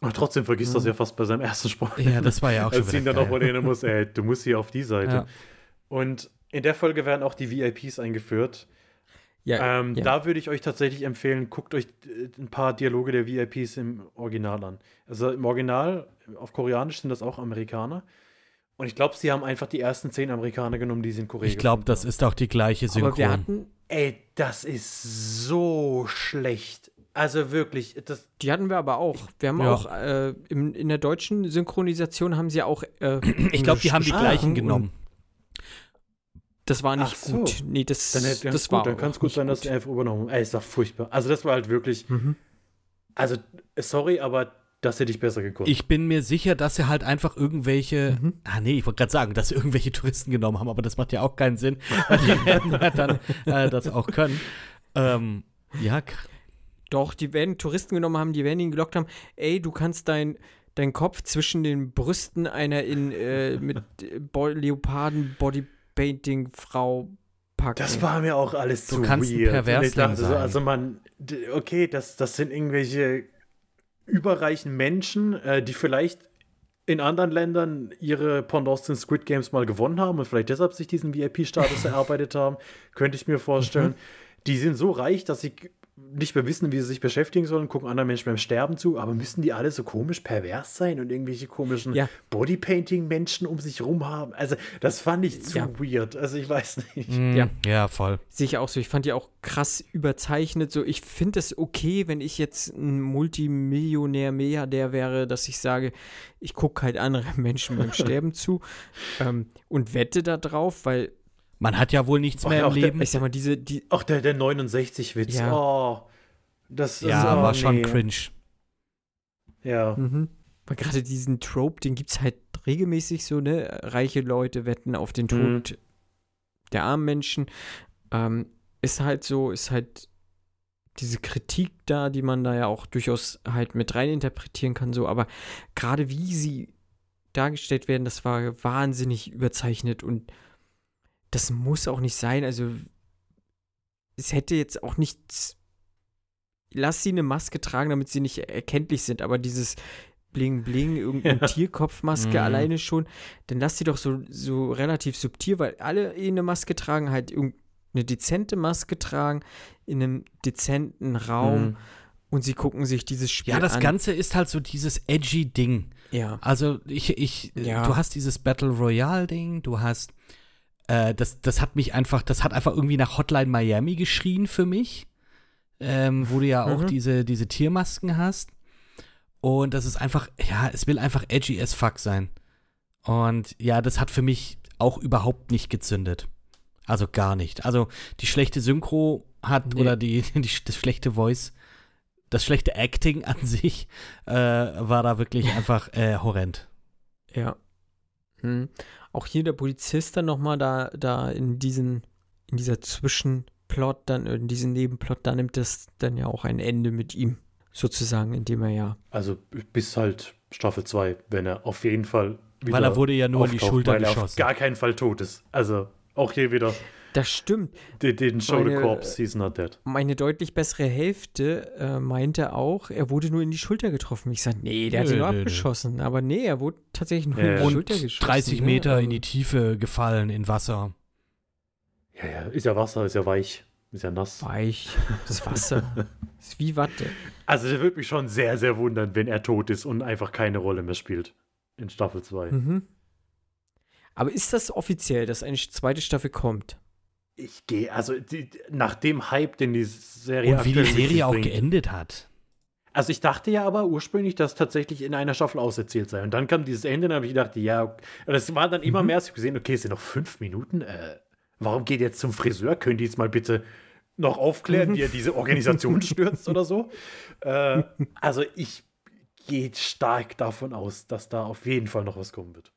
Aber trotzdem vergisst das ja fast bei seinem ersten Sprung. Ja, das war ja auch schon Als ihn dann mal erinnern muss, ey, du musst hier auf die Seite. Ja. Und in der Folge werden auch die VIPs eingeführt. Ja, Ähm, ja. Da würde ich euch tatsächlich empfehlen, guckt euch äh, ein paar Dialoge der VIPs im Original an. Also im Original, auf Koreanisch sind das auch Amerikaner. Und ich glaube, sie haben einfach die ersten zehn Amerikaner genommen, die sie in Korea Ich glaube, das ist auch die gleiche Synchron. aber wir hatten, Ey, das ist so schlecht. Also wirklich, das, die hatten wir aber auch. Wir haben Ja. auch äh, im, in der deutschen Synchronisation haben sie auch. Äh, ich glaube, die haben die gleichen genommen. Das war nicht Ach so. gut. Nee, das, dann, hätte- das gut, war dann kann es gut sein, dass sie einfach übernommen haben. Ey, es war furchtbar. Also das war halt wirklich, Mhm. also sorry, aber das hätte ich besser gekonnt. Ich bin mir sicher, dass sie halt einfach irgendwelche, Mhm. ah nee, ich wollte gerade sagen, dass sie irgendwelche Touristen genommen haben, aber das macht ja auch keinen Sinn, weil die werden ja dann äh, das auch können. Ähm, ja, Doch, die werden Touristen genommen haben, die werden ihn gelockt haben. Ey, du kannst dein, deinen Kopf zwischen den Brüsten einer in äh, mit äh, Bo Leoparden Bodypainting Frau packen. Das war mir auch alles Du zu kannst ein weird. Ich dachte sein. also man, okay, das, das sind irgendwelche überreichen Menschen, äh, die vielleicht in anderen Ländern ihre Pendants in Squid Games mal gewonnen haben und vielleicht deshalb sich diesen VIP-Status erarbeitet haben, könnte ich mir vorstellen. Die sind so reich, dass sie nicht mehr wissen, wie sie sich beschäftigen sollen, gucken anderen Menschen beim Sterben zu, aber müssen die alle so komisch pervers sein und irgendwelche komischen Ja. Bodypainting-Menschen um sich rum haben? Also, das fand ich zu Ja. weird. Also, ich weiß nicht. mm, Ja. ja, voll. Sehe ich auch so. Ich fand die auch krass überzeichnet. So, ich finde es okay, wenn ich jetzt ein Multimillionär, Milliardär wäre, dass ich sage, ich gucke halt andere Menschen beim Sterben zu ähm, und wette da drauf, weil Man hat ja wohl nichts Ach, mehr im auch der- Leben. ich sag mal, diese, die, Ach, der, der 69-Witz. Ja. Oh. Das ist ja, oh, war schon nee. cringe. Ja. Mhm. Weil gerade diesen Trope, den gibt es halt regelmäßig so, ne? Reiche Leute wetten auf den Tod Mhm. der armen Menschen. Ähm, ist halt so, ist halt diese Kritik da, die man da ja auch durchaus halt mit rein interpretieren kann, so, aber gerade wie sie dargestellt werden, das war wahnsinnig überzeichnet und das muss auch nicht sein. Also es hätte jetzt auch nichts. Lass sie eine Maske tragen, damit sie nicht erkenntlich sind, aber dieses Bling Bling, irgendeine Ja. Tierkopfmaske Mhm. alleine schon, dann lass sie doch so, so relativ subtil, weil alle eh eine Maske tragen, halt irgendeine dezente Maske tragen, in einem dezenten Raum Mhm. und sie gucken sich dieses Spiel Ja, das an. Ganze ist halt so dieses edgy Ding. Ja. Also ich, ich, Ja. du hast dieses Battle Royale Ding, du hast, äh, das, das hat mich einfach, das hat einfach irgendwie nach Hotline Miami geschrien für mich, ähm, wo du ja auch Mhm. diese, diese Tiermasken hast. Und das ist einfach, ja, es will einfach edgy as fuck sein. Und ja, das hat für mich auch überhaupt nicht gezündet. Also gar nicht. Also die schlechte Synchro hat Nee. oder die, die, das schlechte Voice, das schlechte Acting an sich äh, war da wirklich einfach äh, horrend. Ja. Hm. Auch hier der Polizist dann nochmal da, da in diesen, in dieser Zwischenplot, dann, in diesem Nebenplot, da nimmt das dann ja auch ein Ende mit ihm. Sozusagen, indem er ja. Also bis halt Staffel 2, wenn er auf jeden Fall wieder Weil er wurde ja nur in die Schulter weil er auf geschossen. gar keinen Fall tot ist. Also auch hier wieder Das stimmt. den, den Show the Meine- Corpse, he's not dead. Meine deutlich bessere Hälfte äh, meinte auch, er wurde nur in die Schulter getroffen. Ich sage, nee, der hat ihn nur abgeschossen. Aber nee, er wurde tatsächlich nur Ja, in die. Schulter Und geschossen. 30 ne? Meter Also, in die Tiefe gefallen in Wasser. Ja, ja, ist ja Wasser, ist ja weich, ist ja nass. Weich. Das Wasser. ist wie Watte. Also der würde mich schon sehr, sehr wundern, wenn er tot ist und einfach keine Rolle mehr spielt in Staffel 2. Mhm. Aber ist das offiziell, dass eine zweite Staffel kommt? Ich gehe, also die, nach dem Hype, den die Serie Und wie die Serie auch bringt. geendet hat. Also ich dachte ja aber ursprünglich, dass tatsächlich in einer Staffel auserzählt sei. Und dann kam dieses Ende, und dann habe ich gedacht, ja, okay. Und das war dann Mhm. immer mehr, als ich gesehen, okay, es sind noch fünf Minuten. Äh, warum geht ihr jetzt zum Friseur? Könnt ihr jetzt mal bitte noch aufklären, wie er diese Organisation stürzt oder so? Äh, also ich gehe stark davon aus, dass da auf jeden Fall noch was kommen wird.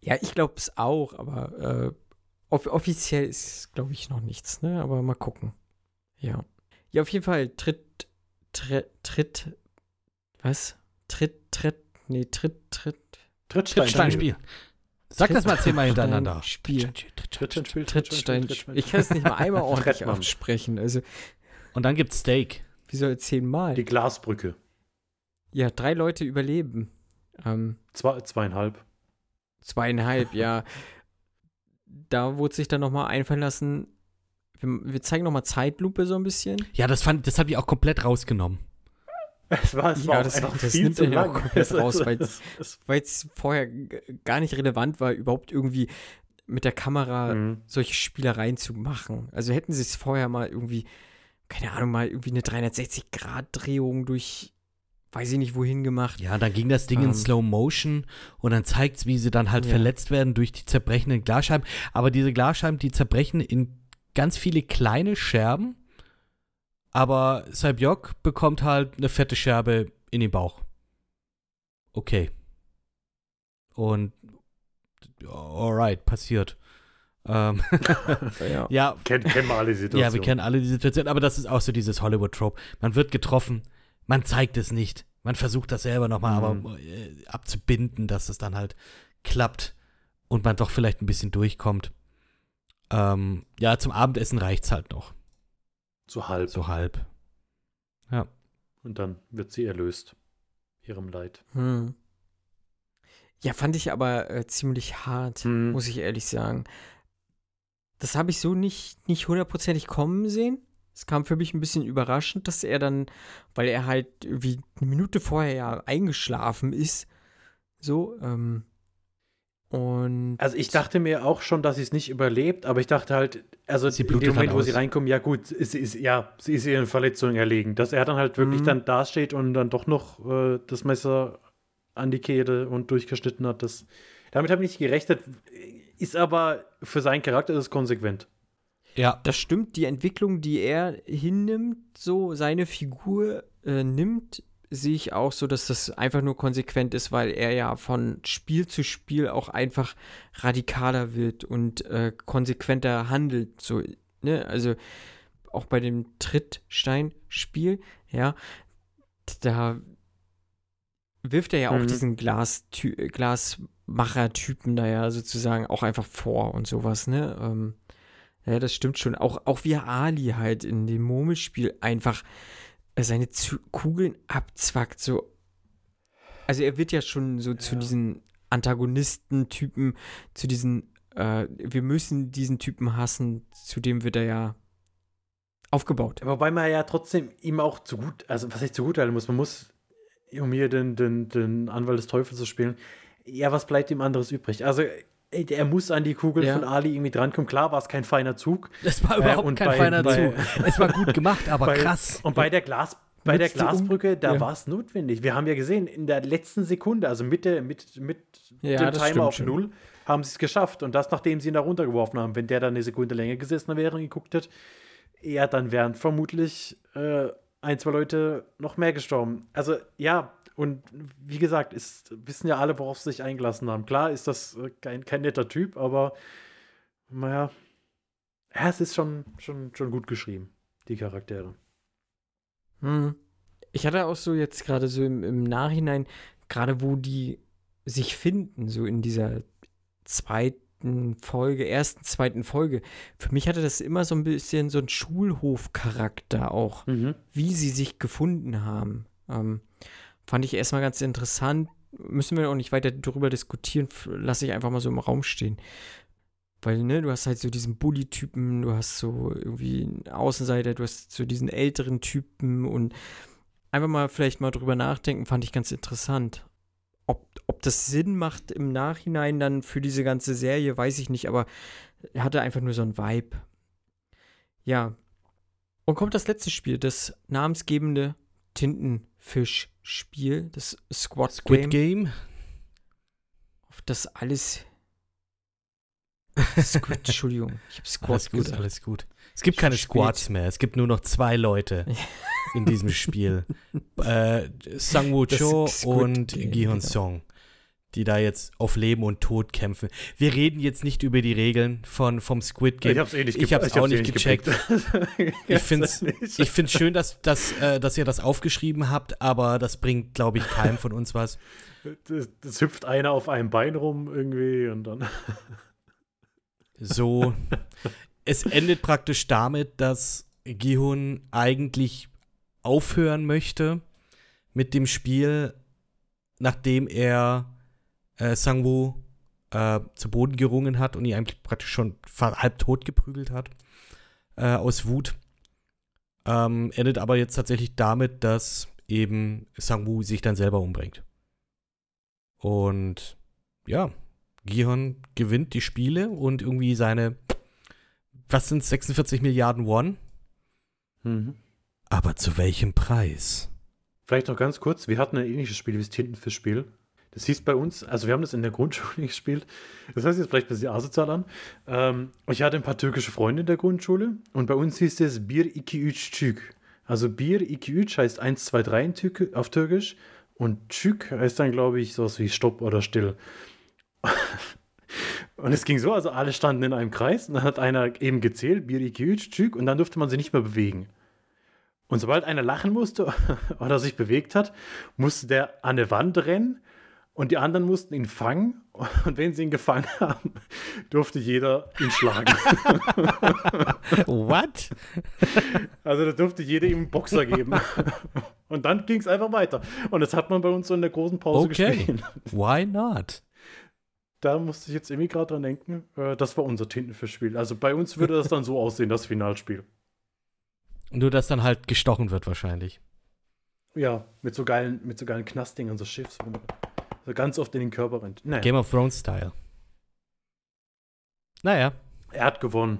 Ja, ich glaube es auch, aber äh, off offiziell ist, glaube ich, noch nichts, ne? Aber mal gucken. Ja. Ja, auf jeden Fall tritt, tritt, tritt, was? Tritt, tritt, nee, tritt, tritt, Trittsteinspiel. Sag das mal zehnmal hintereinander. Spiel. Trittsteinspiel. Trittsteinspiel. Ich kann es nicht mal einmal ordentlich aussprechen. Also, Und dann gibt's Steak. wie soll zehnmal? Die Glasbrücke. Ja, drei Leute überleben. Ähm, Zwei, zweieinhalb. zweieinhalb, ja. Da wurde sich dann nochmal einfallen lassen, wir, wir zeigen nochmal Zeitlupe so ein bisschen. Ja, das fand, das habe ich auch komplett rausgenommen. Es war, es Ja, war das- einfach das viel nimmt er ja auch komplett raus, weil- es- vorher gar nicht relevant war, überhaupt irgendwie mit der Kamera Mhm. solche Spielereien zu machen. Also hätten sie es vorher mal irgendwie, keine Ahnung, mal irgendwie eine 360-Grad-Drehung durch, weiß ich nicht wohin gemacht. Ja, dann ging das Ding in Ähm. Slow Motion und dann zeigt's, wie sie dann halt Ja. verletzt werden durch die zerbrechenden Glasscheiben. Aber diese Glasscheiben, die zerbrechen in ganz viele kleine Scherben. Aber Sabyok bekommt halt eine fette Scherbe in den Bauch. Okay. Und alright, passiert. Ähm, Ja. ja, Kennen, kennen wir alle die Situation. ja, wir kennen alle die Situation, aber das ist auch so dieses Hollywood-Trope. Man wird getroffen, man zeigt es nicht. Man versucht das selber nochmal Mhm. aber äh, abzubinden, dass es dann halt klappt und man doch vielleicht ein bisschen durchkommt. Ähm, ja, zum Abendessen reicht's halt noch. So halb. So halb. Und dann wird sie erlöst. Ihrem Leid. Hm. Ja, fand ich aber äh, ziemlich hart, Hm. muss ich ehrlich sagen. Das habe ich so nicht, nicht hundertprozentig kommen sehen. Es kam für mich ein bisschen überraschend, dass er dann, weil er halt irgendwie eine Minute vorher ja eingeschlafen ist, so, ähm, und Also ich dachte mir auch schon, dass sie es nicht überlebt, aber ich dachte halt, also Sie in dem Moment, dann wo sie reinkommen, ja gut, sie ist, ja, sie ist ihren Verletzungen erlegen. Dass er dann halt wirklich Mhm. dann dasteht und dann doch noch äh, das Messer an die Kehle und durchgeschnitten hat, das, damit habe ich nicht gerechnet, ist aber für seinen Charakter ist es konsequent. Ja, das stimmt, die Entwicklung, die er hinnimmt, so seine Figur äh, nimmt, sehe ich auch so, dass das einfach nur konsequent ist, weil er ja von Spiel zu Spiel auch einfach radikaler wird und äh, konsequenter handelt. So, ne? Also auch bei dem Trittsteinspiel, ja, da wirft er ja auch Mhm. diesen Glas Glasmacher-Typen da ja sozusagen auch einfach vor und sowas, ne? Ähm, ja, das stimmt schon. Auch, auch wie Ali halt in dem Murmelspiel einfach äh, seine Zu Kugeln abzwackt. So. Also er wird ja schon so zu diesen Antagonistentypen, zu diesen, äh, wir müssen diesen Typen hassen, zu dem wird er ja aufgebaut. Wobei man ja trotzdem ihm auch zu gut, also was heißt zu gut halten muss, man muss, um hier den, den, den Anwalt des Teufels zu spielen, ja, was bleibt ihm anderes übrig? Also er muss an die Kugel Ja. von Ali irgendwie drankommen. Klar war es kein feiner Zug. das war Äh, überhaupt und kein bei- feiner bei- Zug. Es war gut gemacht, aber Bei- krass. Und bei der Glas, bei der Nützte um- Glasbrücke, da ja. war es notwendig. Wir haben ja gesehen, in der letzten Sekunde, also mit, der, mit, mit Ja, dem Timer auf schon. Null, haben sie es geschafft. Und das, nachdem sie ihn da runtergeworfen haben. Wenn der dann eine Sekunde länger gesessen wäre und geguckt hätte, ja, dann wären vermutlich äh, ein, zwei Leute noch mehr gestorben. Also ja, und wie gesagt, ist, wissen ja alle, worauf sie sich eingelassen haben. Klar ist das äh, kein, kein netter Typ, aber naja, ja, es ist schon, schon, schon gut geschrieben, die Charaktere. Hm. Ich hatte auch so jetzt gerade so im, im Nachhinein, gerade wo die sich finden, so in dieser zweiten Folge, ersten, zweiten Folge. Für mich hatte das immer so ein bisschen so einen Schulhofcharakter auch, wie sie sich gefunden haben. Ähm, fand ich erstmal ganz interessant. Müssen wir auch nicht weiter darüber diskutieren, lasse ich einfach mal so im Raum stehen. Weil, ne, du hast halt so diesen Bully-Typen, du hast so irgendwie einen Außenseiter, du hast so diesen älteren Typen und einfach mal vielleicht mal drüber nachdenken, fand ich ganz interessant. Ob, ob das Sinn macht im Nachhinein dann für diese ganze Serie, weiß ich nicht, aber er hatte einfach nur so ein Vibe. Ja. Und kommt das letzte Spiel, das namensgebende Tintenfisch-Spiel, das Squad, Squid Game, Game. auf das alles. Squid, Entschuldigung, ich habe Squad Alles gut, gesagt. alles gut. Es gibt keine Spät. Squads mehr. Es gibt nur noch zwei Leute in diesem Spiel. äh, Sang Woo Cho und Game, Gi Hyun genau. Die da jetzt auf Leben und Tod kämpfen. Wir reden jetzt nicht über die Regeln von, vom Squid Game. hab's eh nicht Ich hab's auch eh nicht gecheckt. Ich find's- nicht. Ich finde es schön, dass, dass, äh, dass ihr das aufgeschrieben habt, aber das bringt, glaube ich, keinem von uns was. das, das hüpft einer auf einem Bein rum irgendwie und dann. So, es endet praktisch damit, dass Gihun eigentlich aufhören möchte mit dem Spiel, nachdem er äh, Sangwoo äh, zu Boden gerungen hat und ihn eigentlich praktisch schon halb tot geprügelt hat äh, aus Wut. Ähm, endet aber jetzt tatsächlich damit, dass eben Sangwoo sich dann selber umbringt. Und ja, Gihon gewinnt die Spiele und irgendwie seine, was sind 46 Milliarden Won? Mhm. Aber zu welchem Preis? Vielleicht noch ganz kurz, wir hatten ein ähnliches Spiel wie das Tintenfischspiel. Das hieß bei uns, also wir haben das in der Grundschule gespielt. Das heißt jetzt vielleicht ein bisschen asozial an. Ähm, ich hatte ein paar türkische Freunde in der Grundschule und bei uns hieß es Bir iki üç Çük. Also Bir iki üç heißt 1, 2, 3 in Türk auf Türkisch und Çük heißt dann, glaube ich, sowas wie Stopp oder Still. Und es ging so, also alle standen in einem Kreis und dann hat einer eben gezählt, Bir iki üç Çük und dann durfte man sie nicht mehr bewegen. Und sobald einer lachen musste oder sich bewegt hat, musste der an eine Wand rennen und die anderen mussten ihn fangen. Und wenn sie ihn gefangen haben, durfte jeder ihn schlagen. What? Also da durfte jeder ihm einen Boxer geben. Und dann ging es einfach weiter. Und das hat man bei uns so in der großen Pause Okay. gespielt. Why not? Da musste ich jetzt irgendwie gerade dran denken. äh, Das war unser Tintenfischspiel. Also bei uns würde das dann so aussehen, das Finalspiel. Nur, dass dann halt gestochen wird wahrscheinlich. Ja, mit so geilen, mit so geilen Knastdingern, so Schiffs, wo man so ganz oft in den Körper rennt. Naja, Game of Thrones Style. Naja, er hat gewonnen.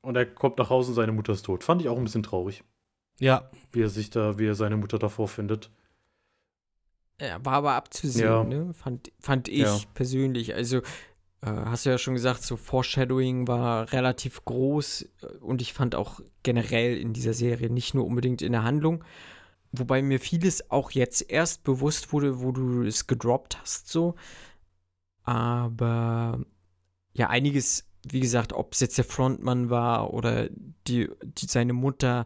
Und er kommt nach Hause und seine Mutter ist tot. Fand ich auch ein bisschen traurig, ja, wie er sich da, wie er seine Mutter davor findet. Ja, war aber abzusehen, Ja. ne? Fand, fand ich Ja. persönlich. Also, äh, hast du ja schon gesagt, so Foreshadowing war relativ groß äh, und ich fand auch generell in dieser Serie, nicht nur unbedingt in der Handlung, wobei mir vieles auch jetzt erst bewusst wurde, wo du es gedroppt hast, so. Aber ja, einiges, wie gesagt, ob es jetzt der Frontmann war oder die, die seine Mutter,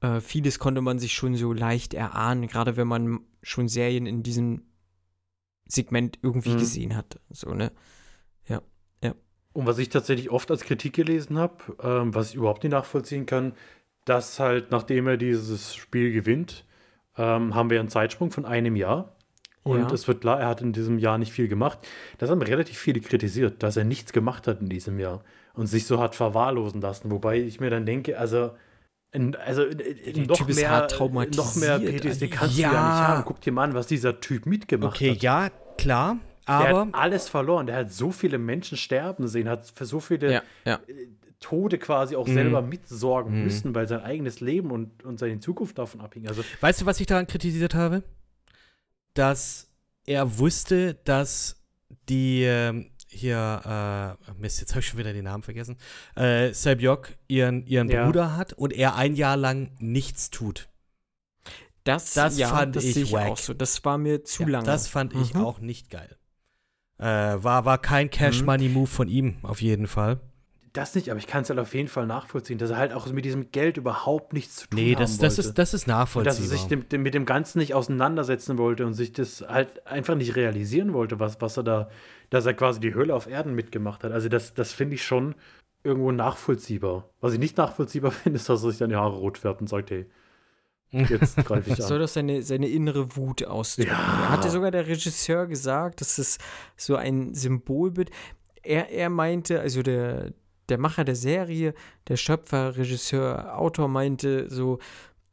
äh, vieles konnte man sich schon so leicht erahnen, gerade wenn man schon Serien in diesem Segment irgendwie Mhm. gesehen hat. So, ne? Und was ich tatsächlich oft als Kritik gelesen habe, ähm, was ich überhaupt nicht nachvollziehen kann, dass halt, nachdem er dieses Spiel gewinnt, ähm, haben wir einen Zeitsprung von einem Jahr. Und Ja. es wird klar, er hat in diesem Jahr nicht viel gemacht. Das haben relativ viele kritisiert, dass er nichts gemacht hat in diesem Jahr und sich so hat verwahrlosen lassen. Wobei ich mir dann denke, also, in- also äh, noch, mehr, noch mehr PTSD kannst du ja Ja. nicht haben. Guck dir mal an, was dieser Typ mitgemacht okay, hat. ja, klar, Der aber hat alles verloren. Der hat so viele Menschen sterben sehen, hat für so viele Ja, ja. Tode quasi auch Mhm. selber mitsorgen Mhm. müssen, weil sein eigenes Leben und, und seine Zukunft davon abhing. Also, weißt du, was ich daran kritisiert habe? Dass er wusste, dass die ähm, hier, äh, Mist, jetzt habe ich schon wieder den Namen vergessen, äh, Sebyok ihren, ihren Ja. Bruder hat und er ein Jahr lang nichts tut. Das, Das ja, fand das ich ich auch so. Das war mir zu Ja, lange. Das fand ich Mhm. auch nicht geil. Äh, war, war kein Cash-Money-Move von ihm, auf jeden Fall. Das nicht, aber ich kann es halt auf jeden Fall nachvollziehen, dass er halt auch mit diesem Geld überhaupt nichts zu tun Nee, haben das, das, wollte. ist, das ist und dass er nachvollziehbar. sich dem, dem, mit dem Ganzen nicht auseinandersetzen wollte und sich das halt einfach nicht realisieren wollte, was, was er da, dass er quasi die Hölle auf Erden mitgemacht hat. Also das, das finde ich schon irgendwo nachvollziehbar. Was ich nicht nachvollziehbar finde, ist, dass er sich dann die Haare rot färbt und sagt, hey, jetzt greife ich soll an. das seine, seine innere Wut ausdrücken. Ja. Hatte sogar der Regisseur gesagt, das ist so ein Symbolbild. Er, er meinte, also der, der Macher der Serie, der Schöpfer, Regisseur, Autor meinte so,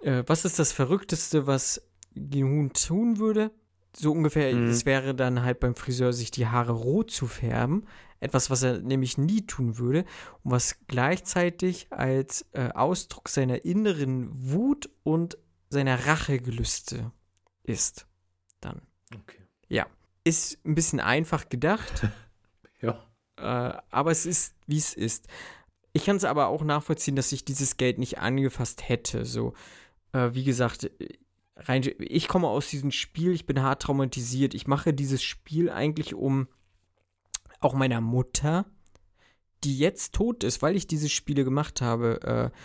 äh, was ist das Verrückteste, was Gihun tun würde? So ungefähr, Mhm. es wäre dann halt beim Friseur, sich die Haare rot zu färben. Etwas, was er nämlich nie tun würde und was gleichzeitig als äh, Ausdruck seiner inneren Wut und seiner Rachegelüste ist. Dann. Okay. Ja. Ist ein bisschen einfach gedacht. Ja. Äh, aber es ist, wie es ist. Ich kann es aber auch nachvollziehen, dass ich dieses Geld nicht angefasst hätte. So, äh, wie gesagt, rein, ich komme aus diesem Spiel, ich bin hart traumatisiert. Ich mache dieses Spiel eigentlich um auch meiner Mutter, die jetzt tot ist, weil ich diese Spiele gemacht habe, äh,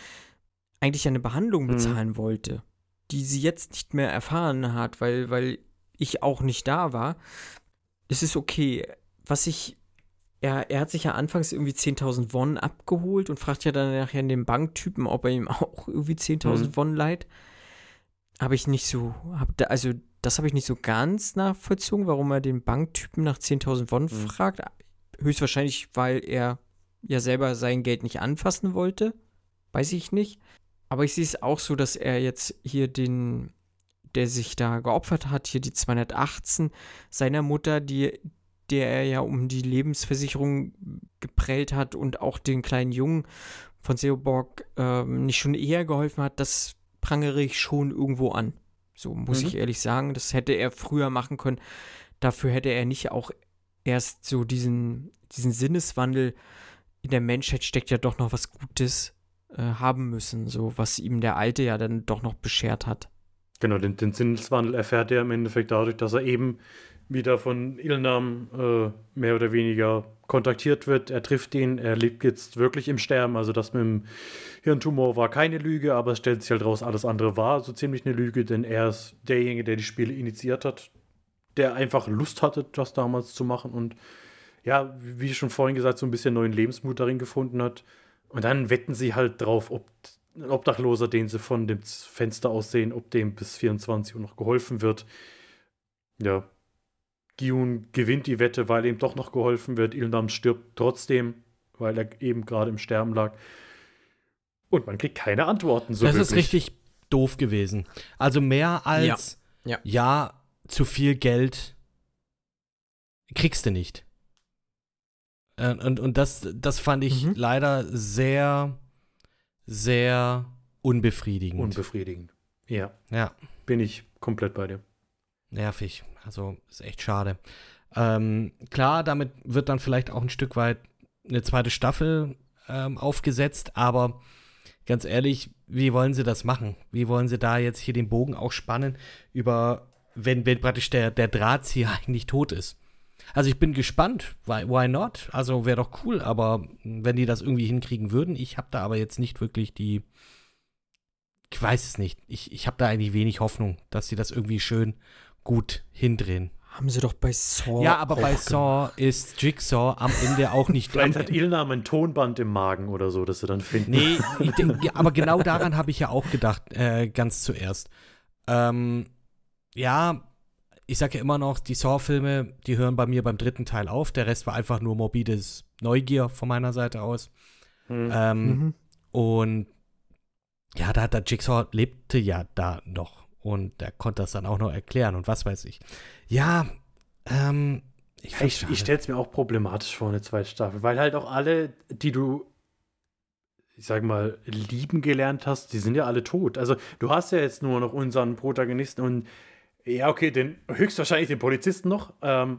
eigentlich eine Behandlung Mhm. bezahlen wollte, die sie jetzt nicht mehr erfahren hat, weil, weil ich auch nicht da war. Es ist okay. Was ich er, er hat sich ja anfangs irgendwie 10.000 Won abgeholt und fragt ja dann nachher den Banktypen, ob er ihm auch irgendwie 10.000 Mhm. Won leiht. Habe ich nicht so, hab da, also das habe ich nicht so ganz nachvollzogen, warum er den Banktypen nach 10.000 Won Mhm. fragt. Höchstwahrscheinlich, weil er ja selber sein Geld nicht anfassen wollte. Weiß ich nicht. Aber ich sehe es auch so, dass er jetzt hier den, der sich da geopfert hat, hier die 218 seiner Mutter, die, der er ja um die Lebensversicherung geprellt hat und auch den kleinen Jungen von Seoborg ähm, nicht schon eher geholfen hat, das prangere ich schon irgendwo an. So muss Mhm. ich ehrlich sagen. Das hätte er früher machen können. Dafür hätte er nicht auch erst so diesen, diesen Sinneswandel in der Menschheit steckt ja doch noch was Gutes äh, haben müssen, so was ihm der Alte ja dann doch noch beschert hat. Genau, den, den Sinneswandel erfährt er im Endeffekt dadurch, dass er eben wieder von Ilnam äh, mehr oder weniger kontaktiert wird. Er trifft ihn, er liegt jetzt wirklich im Sterben. Also das mit dem Hirntumor war keine Lüge, aber es stellt sich halt raus, alles andere war so ziemlich eine Lüge, denn er ist derjenige, der die Spiele initiiert hat, der einfach Lust hatte, das damals zu machen und ja, wie schon vorhin gesagt, so ein bisschen neuen Lebensmut darin gefunden hat. Und dann wetten sie halt drauf, ob ein Obdachloser, den sie von dem Fenster aus sehen, ob dem bis 24 Uhr noch geholfen wird. Ja. Giun gewinnt die Wette, weil ihm doch noch geholfen wird. Ilnam stirbt trotzdem, weil er eben gerade im Sterben lag. Und man kriegt keine Antworten so das wirklich. ist richtig doof gewesen. Also mehr als Ja. ja, zu viel Geld kriegst du nicht. Äh, Und, und das, das fand ich Mhm. leider sehr, sehr unbefriedigend. Unbefriedigend. Ja, ja, bin ich komplett bei dir. Nervig. Also ist echt schade. Ähm, klar, damit wird dann vielleicht auch ein Stück weit eine zweite Staffel ähm, aufgesetzt, aber ganz ehrlich, wie wollen sie das machen? Wie wollen sie da jetzt hier den Bogen auch spannen über, wenn, wenn praktisch der, der Drahtzieher eigentlich tot ist? Also ich bin gespannt, why, why not? Also wäre doch cool, aber wenn die das irgendwie hinkriegen würden, ich habe da aber jetzt nicht wirklich die, ich weiß es nicht, ich, ich habe da eigentlich wenig Hoffnung, dass sie das irgendwie schön gut hindrehen. Haben sie doch bei Saw. ja, aber auch bei gemacht. Saw ist Jigsaw am Ende auch nicht Vielleicht hat Ilnam ein Tonband im Magen oder so, das sie dann finden. Nee, ich denk, ja, aber genau daran habe ich ja auch gedacht, äh, ganz zuerst. Ähm, ja, ich sage ja immer noch, die Saw-Filme, die hören bei mir beim dritten Teil auf. Der Rest war einfach nur morbides Neugier von meiner Seite aus. Hm. Ähm, Mhm. Und ja, da, da Jigsaw lebte ja da noch. Und der konnte das dann auch noch erklären und was weiß ich. Ja, ähm, ich, find's Ich, ich stelle es mir auch problematisch vor, eine zweite Staffel, weil halt auch alle, die du, ich sag mal, lieben gelernt hast, die sind ja alle tot. Also du hast ja jetzt nur noch unseren Protagonisten und ja, okay, den höchstwahrscheinlich den Polizisten noch. Ähm,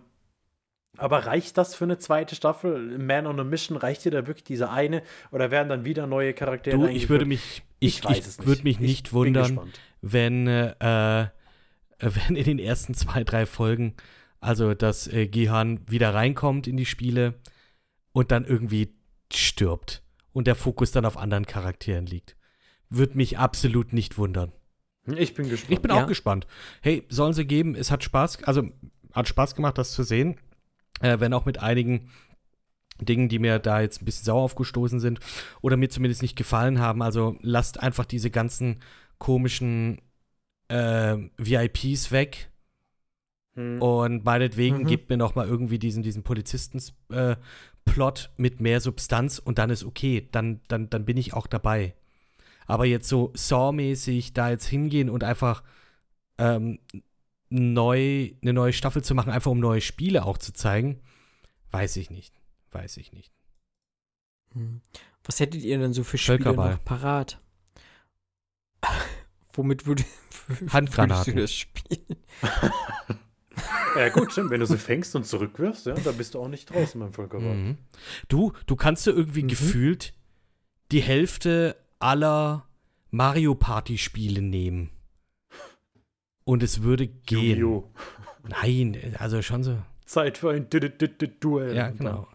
aber reicht das für eine zweite Staffel? Man on a Mission, reicht dir da wirklich diese eine? Oder werden dann wieder neue Charaktere du, ich würde mich, ich, Ich ich, würde mich Ich nicht bin wundern, gespannt. Wenn, äh, äh, wenn in den ersten zwei, drei Folgen, also dass äh, Gihan wieder reinkommt in die Spiele und dann irgendwie stirbt und der Fokus dann auf anderen Charakteren liegt. Würde mich absolut nicht wundern. Ich bin gespannt. Ich bin Ja. auch gespannt. Hey, sollen sie geben, es hat Spaß, also hat Spaß gemacht, das zu sehen. Äh, wenn auch mit einigen Dingen, die mir da jetzt ein bisschen sauer aufgestoßen sind oder mir zumindest nicht gefallen haben. Also lasst einfach diese ganzen komischen äh, VIPs weg Hm. und meinetwegen Mhm. gebt mir noch mal irgendwie diesen, diesen Polizisten-Plot mit mehr Substanz und dann ist okay. Dann, dann, dann bin ich auch dabei. Aber jetzt so Saw-mäßig da jetzt hingehen und einfach ähm, neu, eine neue Staffel zu machen, einfach um neue Spiele auch zu zeigen, weiß ich nicht. weiß ich nicht. Hm. Was hättet ihr denn so für Spiele noch parat? Womit würd, Handgranaten. würdest du das spielen? Ja, gut, stimmt. Wenn du sie fängst und zurückwirfst, ja, dann bist du auch nicht draußen beim Völkerball. Mhm. Du, du kannst dir irgendwie Mhm. gefühlt die Hälfte aller Mario Party Spiele nehmen. Und es würde gehen. Yu-Gi-Oh! Nein, also schon so. Zeit für ein Duell. Ja, genau.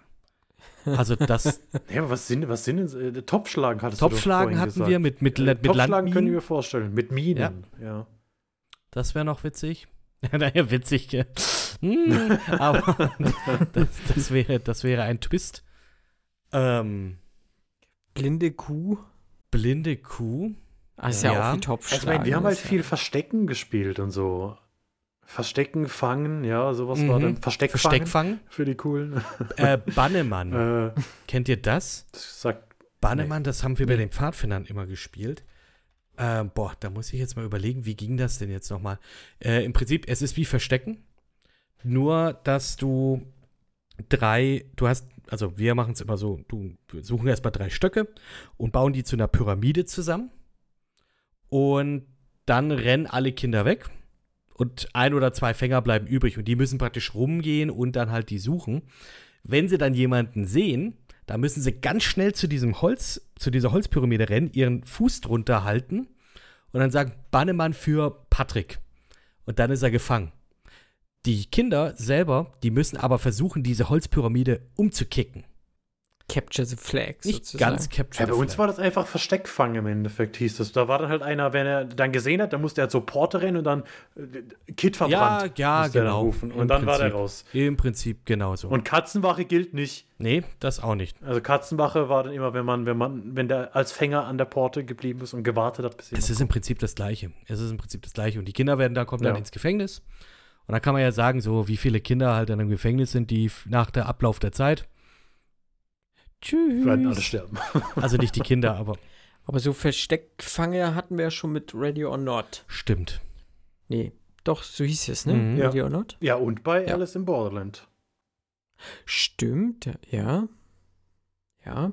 Also das ja, aber was sind, was sind denn, äh, Topschlagen hattest vorhin hatten gesagt. wir mit, mit, Äh, mit Topschlagen können Landminen. wir vorstellen. Mit Minen, ja. Das wäre noch witzig. naja, witzig. gell? Hm, aber das, das, wäre, das wäre ein Twist. Ähm, Blinde Kuh? blinde Kuh. Ah, ist ja, Ja. auch wie Ich Topfschlagen. meine, wir haben halt ja- viel Verstecken gespielt und so. Verstecken, fangen, ja, sowas war Mhm. dann. Versteck, Versteckfang. für die coolen. Äh, Bannemann. äh, Kennt ihr das? das sagt, Bannemann, das haben wir bei den Pfadfindern immer gespielt. Ähm, boah, da muss ich jetzt mal überlegen, wie ging das denn jetzt nochmal? Äh, Im Prinzip, es ist wie Verstecken. Nur, dass du drei, du hast, also wir machen es immer so, du wir suchen erstmal drei Stöcke und bauen die zu einer Pyramide zusammen. Und dann rennen alle Kinder weg. Und ein oder zwei Fänger bleiben übrig. Und die müssen praktisch rumgehen und dann halt die suchen. Wenn sie dann jemanden sehen, da müssen sie ganz schnell zu diesem Holz, zu dieser Holzpyramide rennen, ihren Fuß drunter halten und dann sagen, Bannemann für Patrick. Und dann ist er gefangen. Die Kinder selber, die müssen aber versuchen, diese Holzpyramide umzukicken. Capture the Flag. Nicht sozusagen. ganz Capture ja, bei the uns Flag. war das einfach Versteckfang im Endeffekt, hieß das. Da war dann halt einer, wenn er dann gesehen hat, dann musste er zur Porte rennen und dann äh, Kid verbrannt. Ja, ja, dann genau. Rufen. Und Im dann war der Prinzip. raus. Im Prinzip genauso. Und Katzenwache gilt nicht. nee, das auch nicht. Also Katzenwache war dann immer, wenn man, wenn man, wenn der als Fänger an der Porte geblieben ist und gewartet hat, bis Es ist im Prinzip das Gleiche. Es ist im Prinzip das Gleiche. Und die Kinder werden da, kommen dann Ja. ins Gefängnis. Und dann kann man ja sagen, so wie viele Kinder halt dann im Gefängnis sind, die nach der Ablauf der Zeit. Tschüss. werden alle sterben. Also nicht die Kinder, aber Aber so Versteckfange hatten wir ja schon mit Ready or Not. stimmt. Nee, doch, so hieß es, ne? Mhm. Ja. Ready or Not? Ja, und bei Ja. Alice in Borderland. Stimmt, ja. Ja.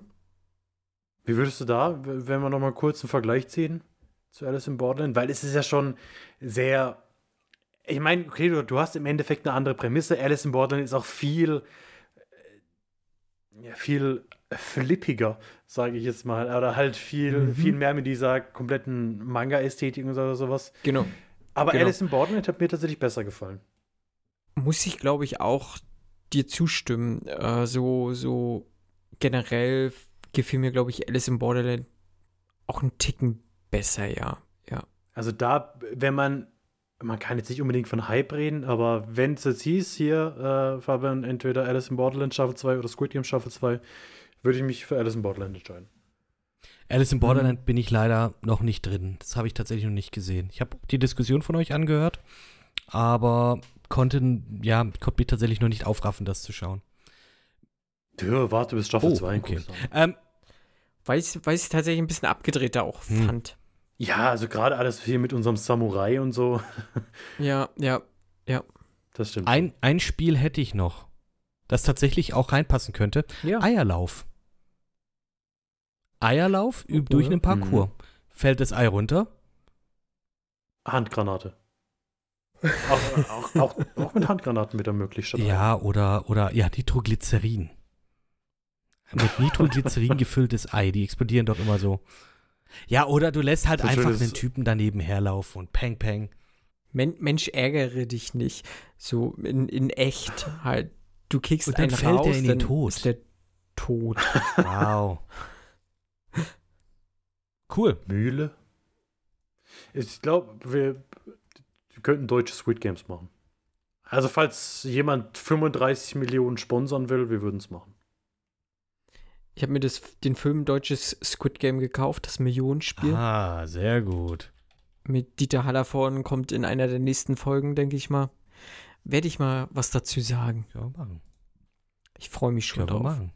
Wie würdest du da, wenn wir nochmal kurz einen Vergleich ziehen zu Alice in Borderland? Weil es ist ja schon sehr. Ich meine, okay, du, du hast im Endeffekt eine andere Prämisse. Alice in Borderland ist auch viel. äh, Ja, viel flippiger, sage ich jetzt mal. Oder halt viel, Mhm. viel mehr mit dieser kompletten Manga-Ästhetik und so- oder sowas. Genau. Aber Genau. Alice in Borderland hat mir tatsächlich besser gefallen. Muss ich, glaube ich, auch dir zustimmen. Äh, so, so generell gefiel mir, glaube ich, Alice in Borderland auch einen Ticken besser, ja. Ja. Also da, wenn man, man kann jetzt nicht unbedingt von Hype reden, aber wenn es jetzt hieß, hier, äh, Fabian, entweder Alice in Borderland Staffel 2 oder Squid Game Staffel 2, würde ich mich für Alice in Borderland entscheiden. Alice Mhm. in Borderland bin ich leider noch nicht drin. Das habe ich tatsächlich noch nicht gesehen. Ich habe die Diskussion von euch angehört, aber konnte, ja, konnte mich tatsächlich noch nicht aufraffen, das zu schauen. Ja, warte bis Staffel Oh, 2. okay. guckst du an. Ähm, Weil ich weil ich es tatsächlich ein bisschen abgedrehter auch Hm. fand. Ja, also gerade alles hier mit unserem Samurai und so, Ja, ja. das stimmt. ein, ein Spiel hätte ich noch, das tatsächlich auch reinpassen könnte. Ja. Eierlauf. Eierlauf üb- durch einen Parcours. Mhm. Fällt das Ei runter? Handgranate. auch, auch, auch, auch mit Handgranaten wird er möglich. statt Ja, oder, oder ja, Nitroglycerin. Mit Nitroglycerin gefülltes Ei, die explodieren doch immer so. Ja, oder du lässt halt So einfach einen Typen daneben herlaufen und peng, peng. Men Mensch, ärgere dich nicht. So in, in echt halt. Du kickst Und dann einen fällt raus, der in den dann Tod. ist der tot. Wow. cool. Mühle. Ich glaube, wir, wir könnten deutsche Squid Games machen. Also, falls jemand 35 Millionen sponsern will, wir würden es machen. Ich habe mir das, den Film Deutsches Squid Game gekauft, das Millionenspiel. Ah, sehr gut. Mit Dieter Hallervorden kommt in einer der nächsten Folgen, denke ich mal. Werde ich mal was dazu sagen. Können wir machen. Ich freue mich schon Können wir drauf. machen.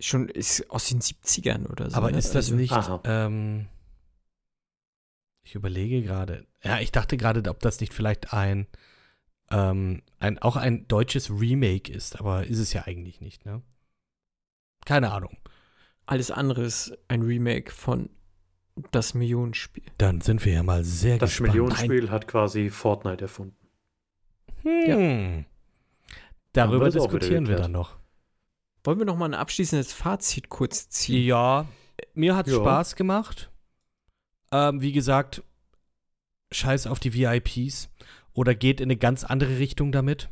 Schon ist aus den 70ern oder so. Aber ne? ist das Also- nicht, ähm, ich überlege gerade, ja, ich dachte gerade, ob das nicht vielleicht ein, ähm, ein, auch ein deutsches Remake ist, aber ist es ja eigentlich nicht, ne? Keine Ahnung. Alles andere ist ein Remake von das Millionenspiel. Dann sind wir ja mal sehr Das gespannt. Millionenspiel hat quasi Fortnite erfunden. Hm. Haben Darüber diskutieren wir dann noch. Wollen wir noch mal ein abschließendes Fazit kurz ziehen? Ja, mir hat es Ja. Spaß gemacht. Ähm, wie gesagt, scheiß auf die VIPs oder geht in eine ganz andere Richtung damit.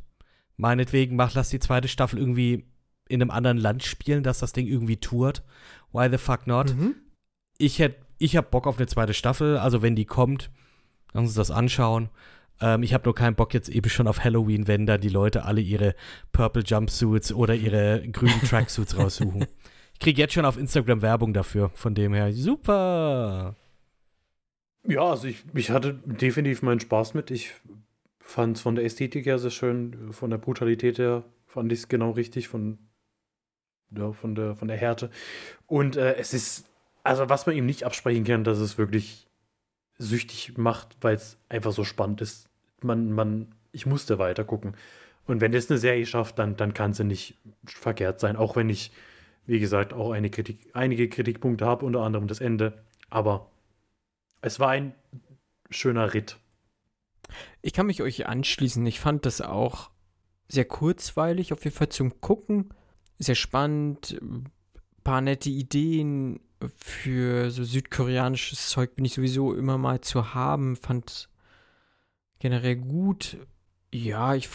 Meinetwegen, mach, lass die zweite Staffel irgendwie in einem anderen Land spielen, dass das Ding irgendwie tourt. Why the fuck not? Mhm. Ich hätte, ich hab Bock auf eine zweite Staffel, also wenn die kommt, lass uns das anschauen. Ähm, ich habe nur keinen Bock jetzt eben schon auf Halloween, wenn da die Leute alle ihre Purple Jumpsuits oder ihre grünen Tracksuits raussuchen. Ich kriege jetzt schon auf Instagram Werbung dafür, von dem her. Super! Ja, also ich, ich hatte definitiv meinen Spaß mit. Ich fand es von der Ästhetik her sehr schön, von der Brutalität her fand ich es genau richtig, von, ja, von, der, von der Härte. Und äh, es ist, also was man ihm nicht absprechen kann, dass es wirklich süchtig macht, weil es einfach so spannend ist. Man, man, ich musste weiter gucken. Und wenn es eine Serie schafft, dann, dann kann sie nicht verkehrt sein. Auch wenn ich, wie gesagt, auch eine Kritik, einige Kritikpunkte habe, unter anderem das Ende. Aber es war ein schöner Ritt. Ich kann mich euch anschließen. Ich fand das auch sehr kurzweilig, auf jeden Fall zum Gucken. Sehr spannend. Paar nette Ideen für so südkoreanisches Zeug bin ich sowieso immer mal zu haben. Fand generell gut. Ja, ich,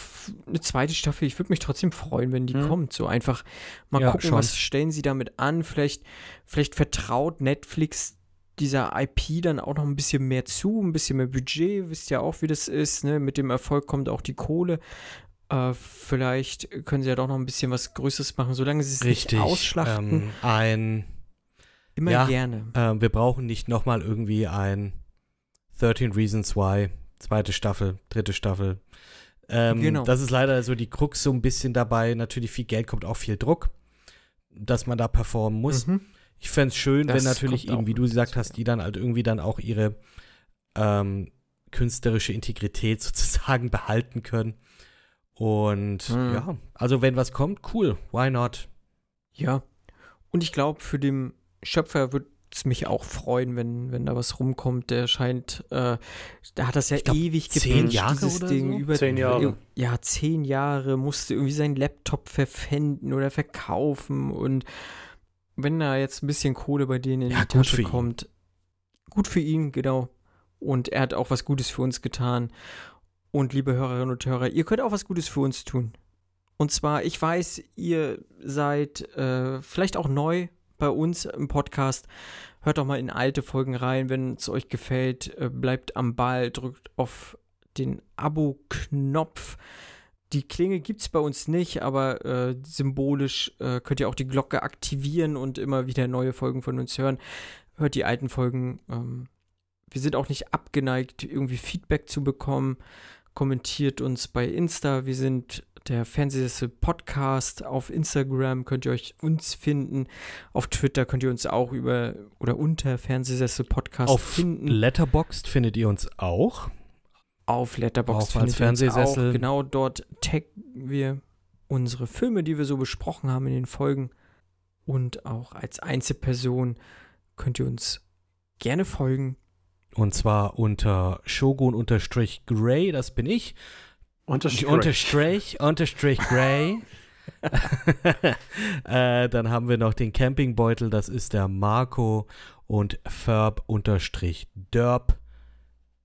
eine zweite Staffel, ich würde mich trotzdem freuen, wenn die Mhm. kommt. So einfach mal Ja, gucken, schon. was stellen sie damit an. Vielleicht, vielleicht vertraut Netflix dieser IP dann auch noch ein bisschen mehr zu, ein bisschen mehr Budget. Wisst ja auch, wie das ist. Ne? Mit dem Erfolg kommt auch die Kohle. Äh, vielleicht können sie ja doch noch ein bisschen was Größeres machen, solange sie es Richtig. nicht ausschlachten. Ähm, ein, immer ja, gerne. ähm, wir brauchen nicht nochmal irgendwie ein 13 Reasons Why, zweite Staffel, dritte Staffel. Ähm, Genau. Das ist leider so die Krux so ein bisschen dabei. Natürlich viel Geld kommt auch viel Druck, dass man da performen muss. Mhm. Ich fände es schön, Das wenn natürlich eben, wie du gesagt hast, die dann halt irgendwie dann auch ihre ähm, künstlerische Integrität sozusagen behalten können. Und Mhm. ja, also wenn was kommt, cool, why not? Ja. Und ich glaube, für den Schöpfer wird es mich auch freuen, wenn, wenn da was rumkommt. Der scheint, äh, da hat das ja glaub, ewig zehn gepitcht, Jahre dieses oder Ding. so? Über, Zehn Jahre. Ja, zehn Jahre, musste irgendwie seinen Laptop verpfänden oder verkaufen und wenn da jetzt ein bisschen Kohle bei denen in Ja, die Tasche kommt, gut für ihn, genau. Und er hat auch was Gutes für uns getan. Und liebe Hörerinnen und Hörer, ihr könnt auch was Gutes für uns tun. Und zwar, ich weiß, ihr seid äh, vielleicht auch neu bei uns im Podcast. Hört doch mal in alte Folgen rein, wenn es euch gefällt. Äh, bleibt am Ball, drückt auf den Abo-Knopf. Die Klinge gibt es bei uns nicht, aber äh, symbolisch äh, könnt ihr auch die Glocke aktivieren und immer wieder neue Folgen von uns hören. Hört die alten Folgen. Ähm, wir sind auch nicht abgeneigt, irgendwie Feedback zu bekommen. Kommentiert uns bei Insta. Wir sind der Fernsehsessel Podcast. Auf Instagram könnt ihr euch uns finden. Auf Twitter könnt ihr uns auch über oder unter Fernsehsessel Podcast Auf finden. Letterboxd findet ihr uns auch. Auf Letterboxd findet ihr uns. Auch. Genau dort taggen wir unsere Filme, die wir so besprochen haben in den Folgen. Und auch als Einzelperson könnt ihr uns gerne folgen. Und zwar unter Shogun-Grey, das bin ich. Unterstrich. Unterstrich, Unterstrich Grey. äh, dann haben wir noch den Campingbeutel, das ist der Marco. Und Ferb unterstrich Derb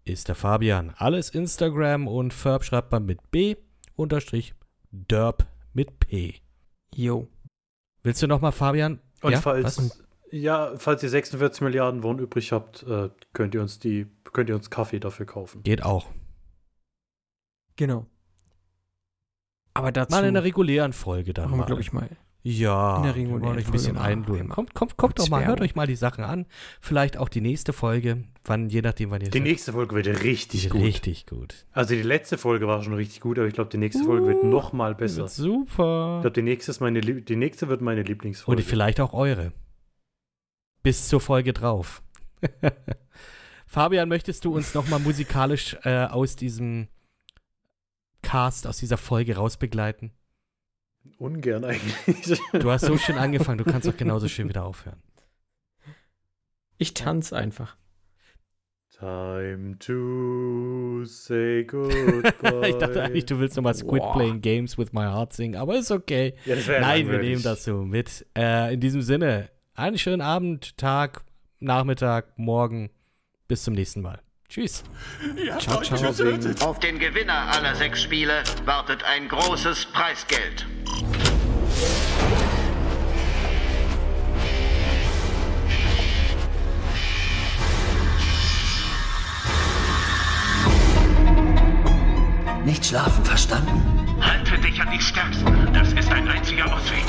ist der Fabian. Alles Instagram und Ferb schreibt man mit B unterstrich Derb mit P. Jo. Willst du nochmal, Fabian? Und ja? falls, Was? ja, falls ihr 46 Milliarden Won übrig habt, äh, könnt ihr uns die, könnt ihr uns Kaffee dafür kaufen. Geht auch. Genau. Aber dazu Mal in einer regulären Folge dann machen wir, mal. glaube ich, mal. Ja, In der wir regulären wollen euch ein bisschen mal einlullen. Kommt, kommt, kommt doch mal, hört euch mal die Sachen an. Vielleicht auch die nächste Folge, wann, je nachdem, wann ihr Die nächste Folge wird richtig gut. Richtig gut. Also die letzte Folge war schon richtig gut, aber ich glaube, die nächste Folge wird noch mal besser. Wird Ich super. glaube, die nächste ist meine, Lieb- die nächste wird meine Lieblingsfolge. Und vielleicht auch eure. Bis zur Folge drauf. Fabian, möchtest du uns nochmal musikalisch äh, aus diesem Cast aus dieser Folge rausbegleiten? Ungern eigentlich. Du hast so schön angefangen, du kannst auch genauso schön wieder aufhören. Ich tanze einfach. Time to say goodbye. ich dachte eigentlich, du willst nochmal Squid Boah. Playing Games with My Heart singen, aber ist okay. Ja, Nein, wir nehmen das so mit. Äh, in diesem Sinne, einen schönen Abend, Tag, Nachmittag, Morgen. Bis zum nächsten Mal. Tschüss. Ciao, ciao. Auf den Gewinner aller sechs Spiele wartet ein großes Preisgeld. Nicht schlafen, verstanden? Halte dich an die Stärksten. Das ist ein einziger Ausweg.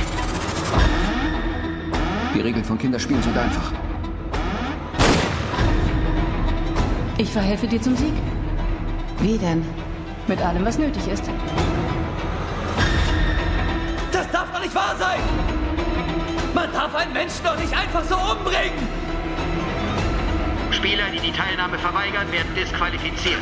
Die Regeln von Kinderspielen sind einfach. Ich verhelfe dir zum Sieg. Wie denn? Mit allem, was nötig ist. Das darf doch nicht wahr sein! Man darf einen Menschen doch nicht einfach so umbringen! Spieler, die die Teilnahme verweigern, werden disqualifiziert.